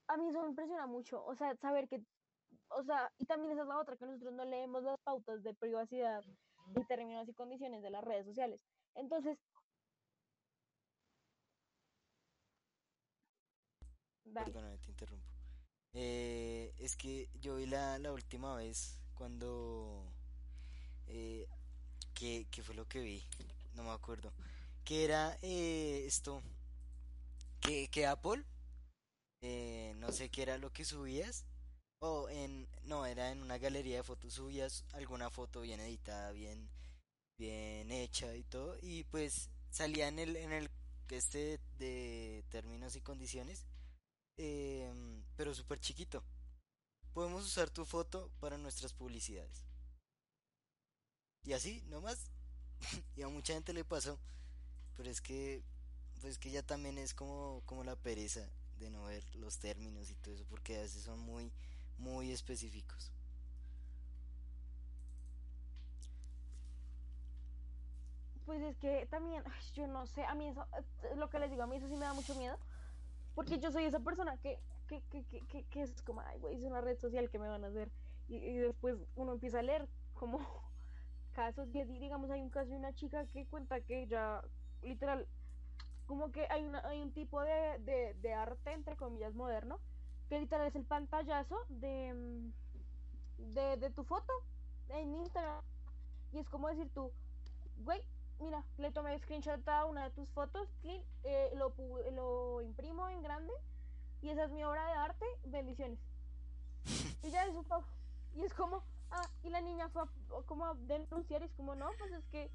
a mí eso me impresiona mucho, o sea, saber que, o sea, y también esa es la otra, que nosotros no leemos las pautas de privacidad y términos y condiciones de las redes sociales. Entonces, Perdóname, te interrumpo. Eh, es que yo vi la, la última vez cuando... Eh, ¿qué, qué fue lo que vi? No me acuerdo. Que era eh, esto... Que, que Apple... eh, no sé qué era lo que subías. O en... No, era en una galería de fotos. Subías alguna foto bien editada, bien... Bien hecha y todo. Y pues salía en el... En el este de términos y condiciones em, pero súper chiquito. Podemos usar tu foto para nuestras publicidades. Y así, nomás. y a mucha gente le pasó. Pero es que, pues que ya también es como, como la pereza de no ver los términos y todo eso, porque a veces son muy, muy específicos. Pues es que también, yo no sé, a mí eso, eh, lo que les digo, a mí eso sí me da mucho miedo, porque yo soy esa persona que, que, que, que, que, es como, ay, güey, es una red social que me van a hacer, y, después uno empieza a leer como casos, y digamos, hay un caso de una chica que cuenta que ya, literal, como que hay, una, hay un tipo de, de, de arte, entre comillas, moderno, que literal es el pantallazo de, mm, de, de tu foto en Instagram, y es como decir tú, güey, mira, le tomé screenshot a una de tus fotos, clic, eh, lo, pu- lo imprimo en grande y esa es mi obra de arte, bendiciones. Y ya eso. Y es como, ah, y la niña fue a, como a denunciar, y es como, no, pues es que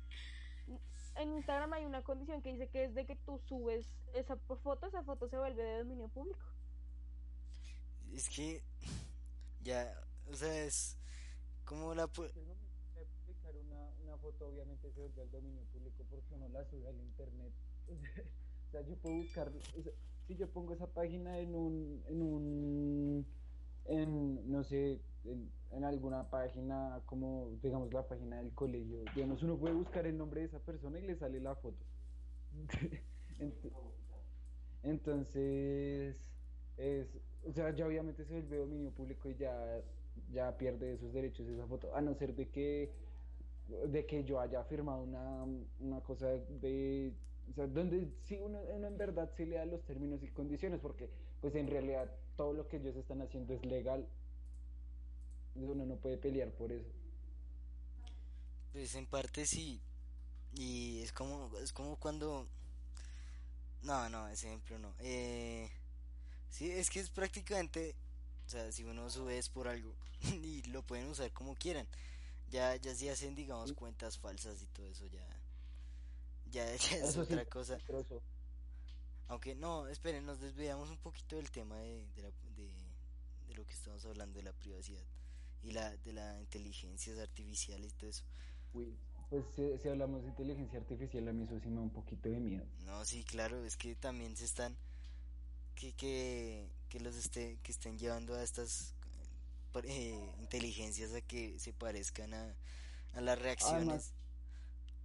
en Instagram hay una condición que dice que es de que tú subes esa foto, esa foto se vuelve de dominio público. Es que ya, o sea, es como la... pu- Si uno quiere publicar una, foto, obviamente se vuelve al dominio público porque uno la sube al internet. O sea, yo puedo buscar, o sea, si yo pongo esa página en un, en un, en, no sé, en, en alguna página como, digamos, la página del colegio, digamos, uno puede buscar el nombre de esa persona y le sale la foto. Ent- Entonces, es, o sea, ya obviamente se vuelve dominio público y ya, ya pierde esos derechos esa foto, a no ser de que, de que yo haya firmado una, una cosa de, o sea, donde sí uno, uno en verdad sí lea los términos y condiciones, porque pues en realidad todo lo que ellos están haciendo es legal, uno no puede pelear por eso. Pues en parte sí. Y es como, es como cuando... No, no, ese ejemplo no. Eh, sí, es que es prácticamente... O sea, si uno sube es por algo. y lo pueden usar como quieran. Ya, ya si hacen, digamos, cuentas falsas y todo eso ya... Ya, ya es Eso sí, otra cosa. peligroso. Aunque no, esperen, nos desviamos un poquito del tema de, de, la- de, de lo que estamos hablando de la privacidad y la de las inteligencias artificiales y todo eso. Uy, pues si, si hablamos de inteligencia artificial, a mí eso sí me da un poquito de miedo. No, sí, claro, es que también se están que que, que los esté que estén llevando a estas eh, inteligencias a que se parezcan a, a las reacciones. Además,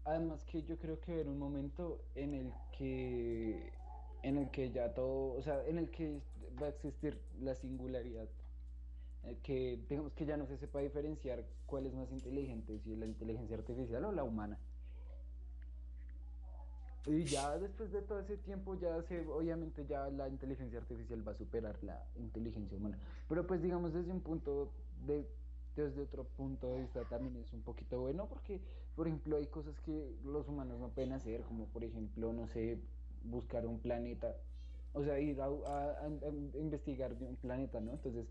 además que yo creo que va a haber un momento en el que en el que ya todo, o sea, en el que va a existir la singularidad, eh, que digamos que ya no se sepa diferenciar cuál es más inteligente, si la inteligencia artificial o la humana. Y ya después de todo ese tiempo ya se, obviamente ya la inteligencia artificial va a superar la inteligencia humana. Pero pues digamos desde un punto de, desde otro punto de vista también es un poquito bueno porque, por ejemplo, hay cosas que los humanos no pueden hacer, como por ejemplo, no sé, buscar un planeta, o sea, ir a, a- a- a investigar de un planeta, ¿no? Entonces,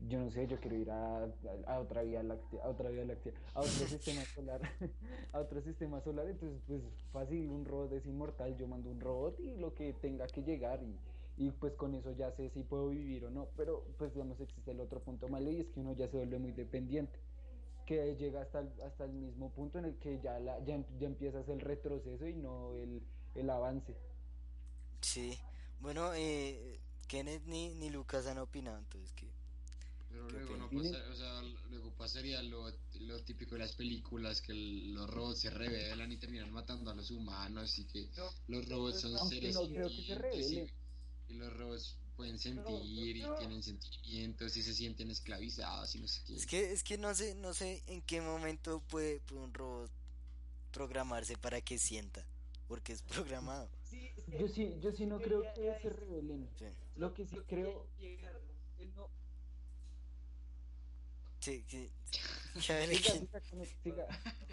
yo no sé, yo quiero ir a, a- a otra vía láctea, a otra vía láctea, a otro sistema solar, a otro sistema solar, entonces pues fácil, un robot es inmortal, yo mando un robot y lo que tenga que llegar y, y pues con eso ya sé si puedo vivir o no, pero pues digamos existe el otro punto malo y es que uno ya se vuelve muy dependiente, que llega hasta el, hasta el mismo punto en el que ya, la, ya, ya empiezas el retroceso y no el, el avance. Sí. Bueno, eh, Kenneth ni, ni Lucas han opinado, entonces que Pero ¿Qué luego no pasa, o sea, luego pasaría lo, lo típico de las películas, que el- los robots se rebelan y terminan matando a los humanos y que No, los robots son Aunque seres no creo que se y- rebelen. Y los robots pueden sentir y no. tienen sentimientos y se sienten esclavizados y no sé qué. Es que, es que no sé, no sé en qué momento puede, puede un robot programarse para que sienta, porque es programado. Sí, que- Yo sí, yo sí no creo que se rebelen. Sí, Lo que sí creo, él no- sí, sí. Que a ver, siga, que- siga, con- siga.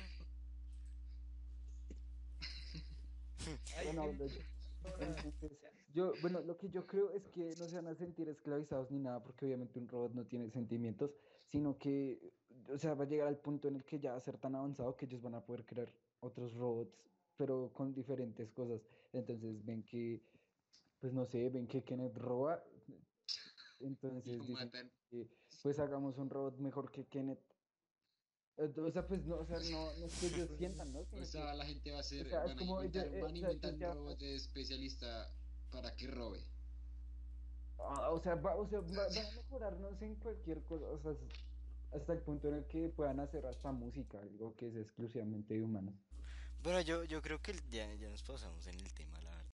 Ay, Bueno. Entonces, yo, bueno, lo que yo creo es que no se van a sentir esclavizados ni nada, porque obviamente un robot no tiene sentimientos, sino que, o sea, va a llegar al punto en el que ya va a ser tan avanzado que ellos van a poder crear otros robots, pero con diferentes cosas. Entonces ven que, pues no sé, ven que Kenneth roba, entonces dicen que, pues hagamos un robot mejor que Kenneth. O sea, pues no, o sea, no, no es que ellos sientan, ¿no? O que- sea, la gente va a hacer, o sea, es van a como inventar, ella- eh, van a o sea, inventar ya- un robot de especialista para que robe. Ah, o sea, va, o sea, va- van a mejorarnos en cualquier cosa, o sea, s- hasta el punto en el que puedan hacer hasta música, algo que es exclusivamente de humanos. Bueno, yo, yo creo que ya, ya nos pasamos en el tema, la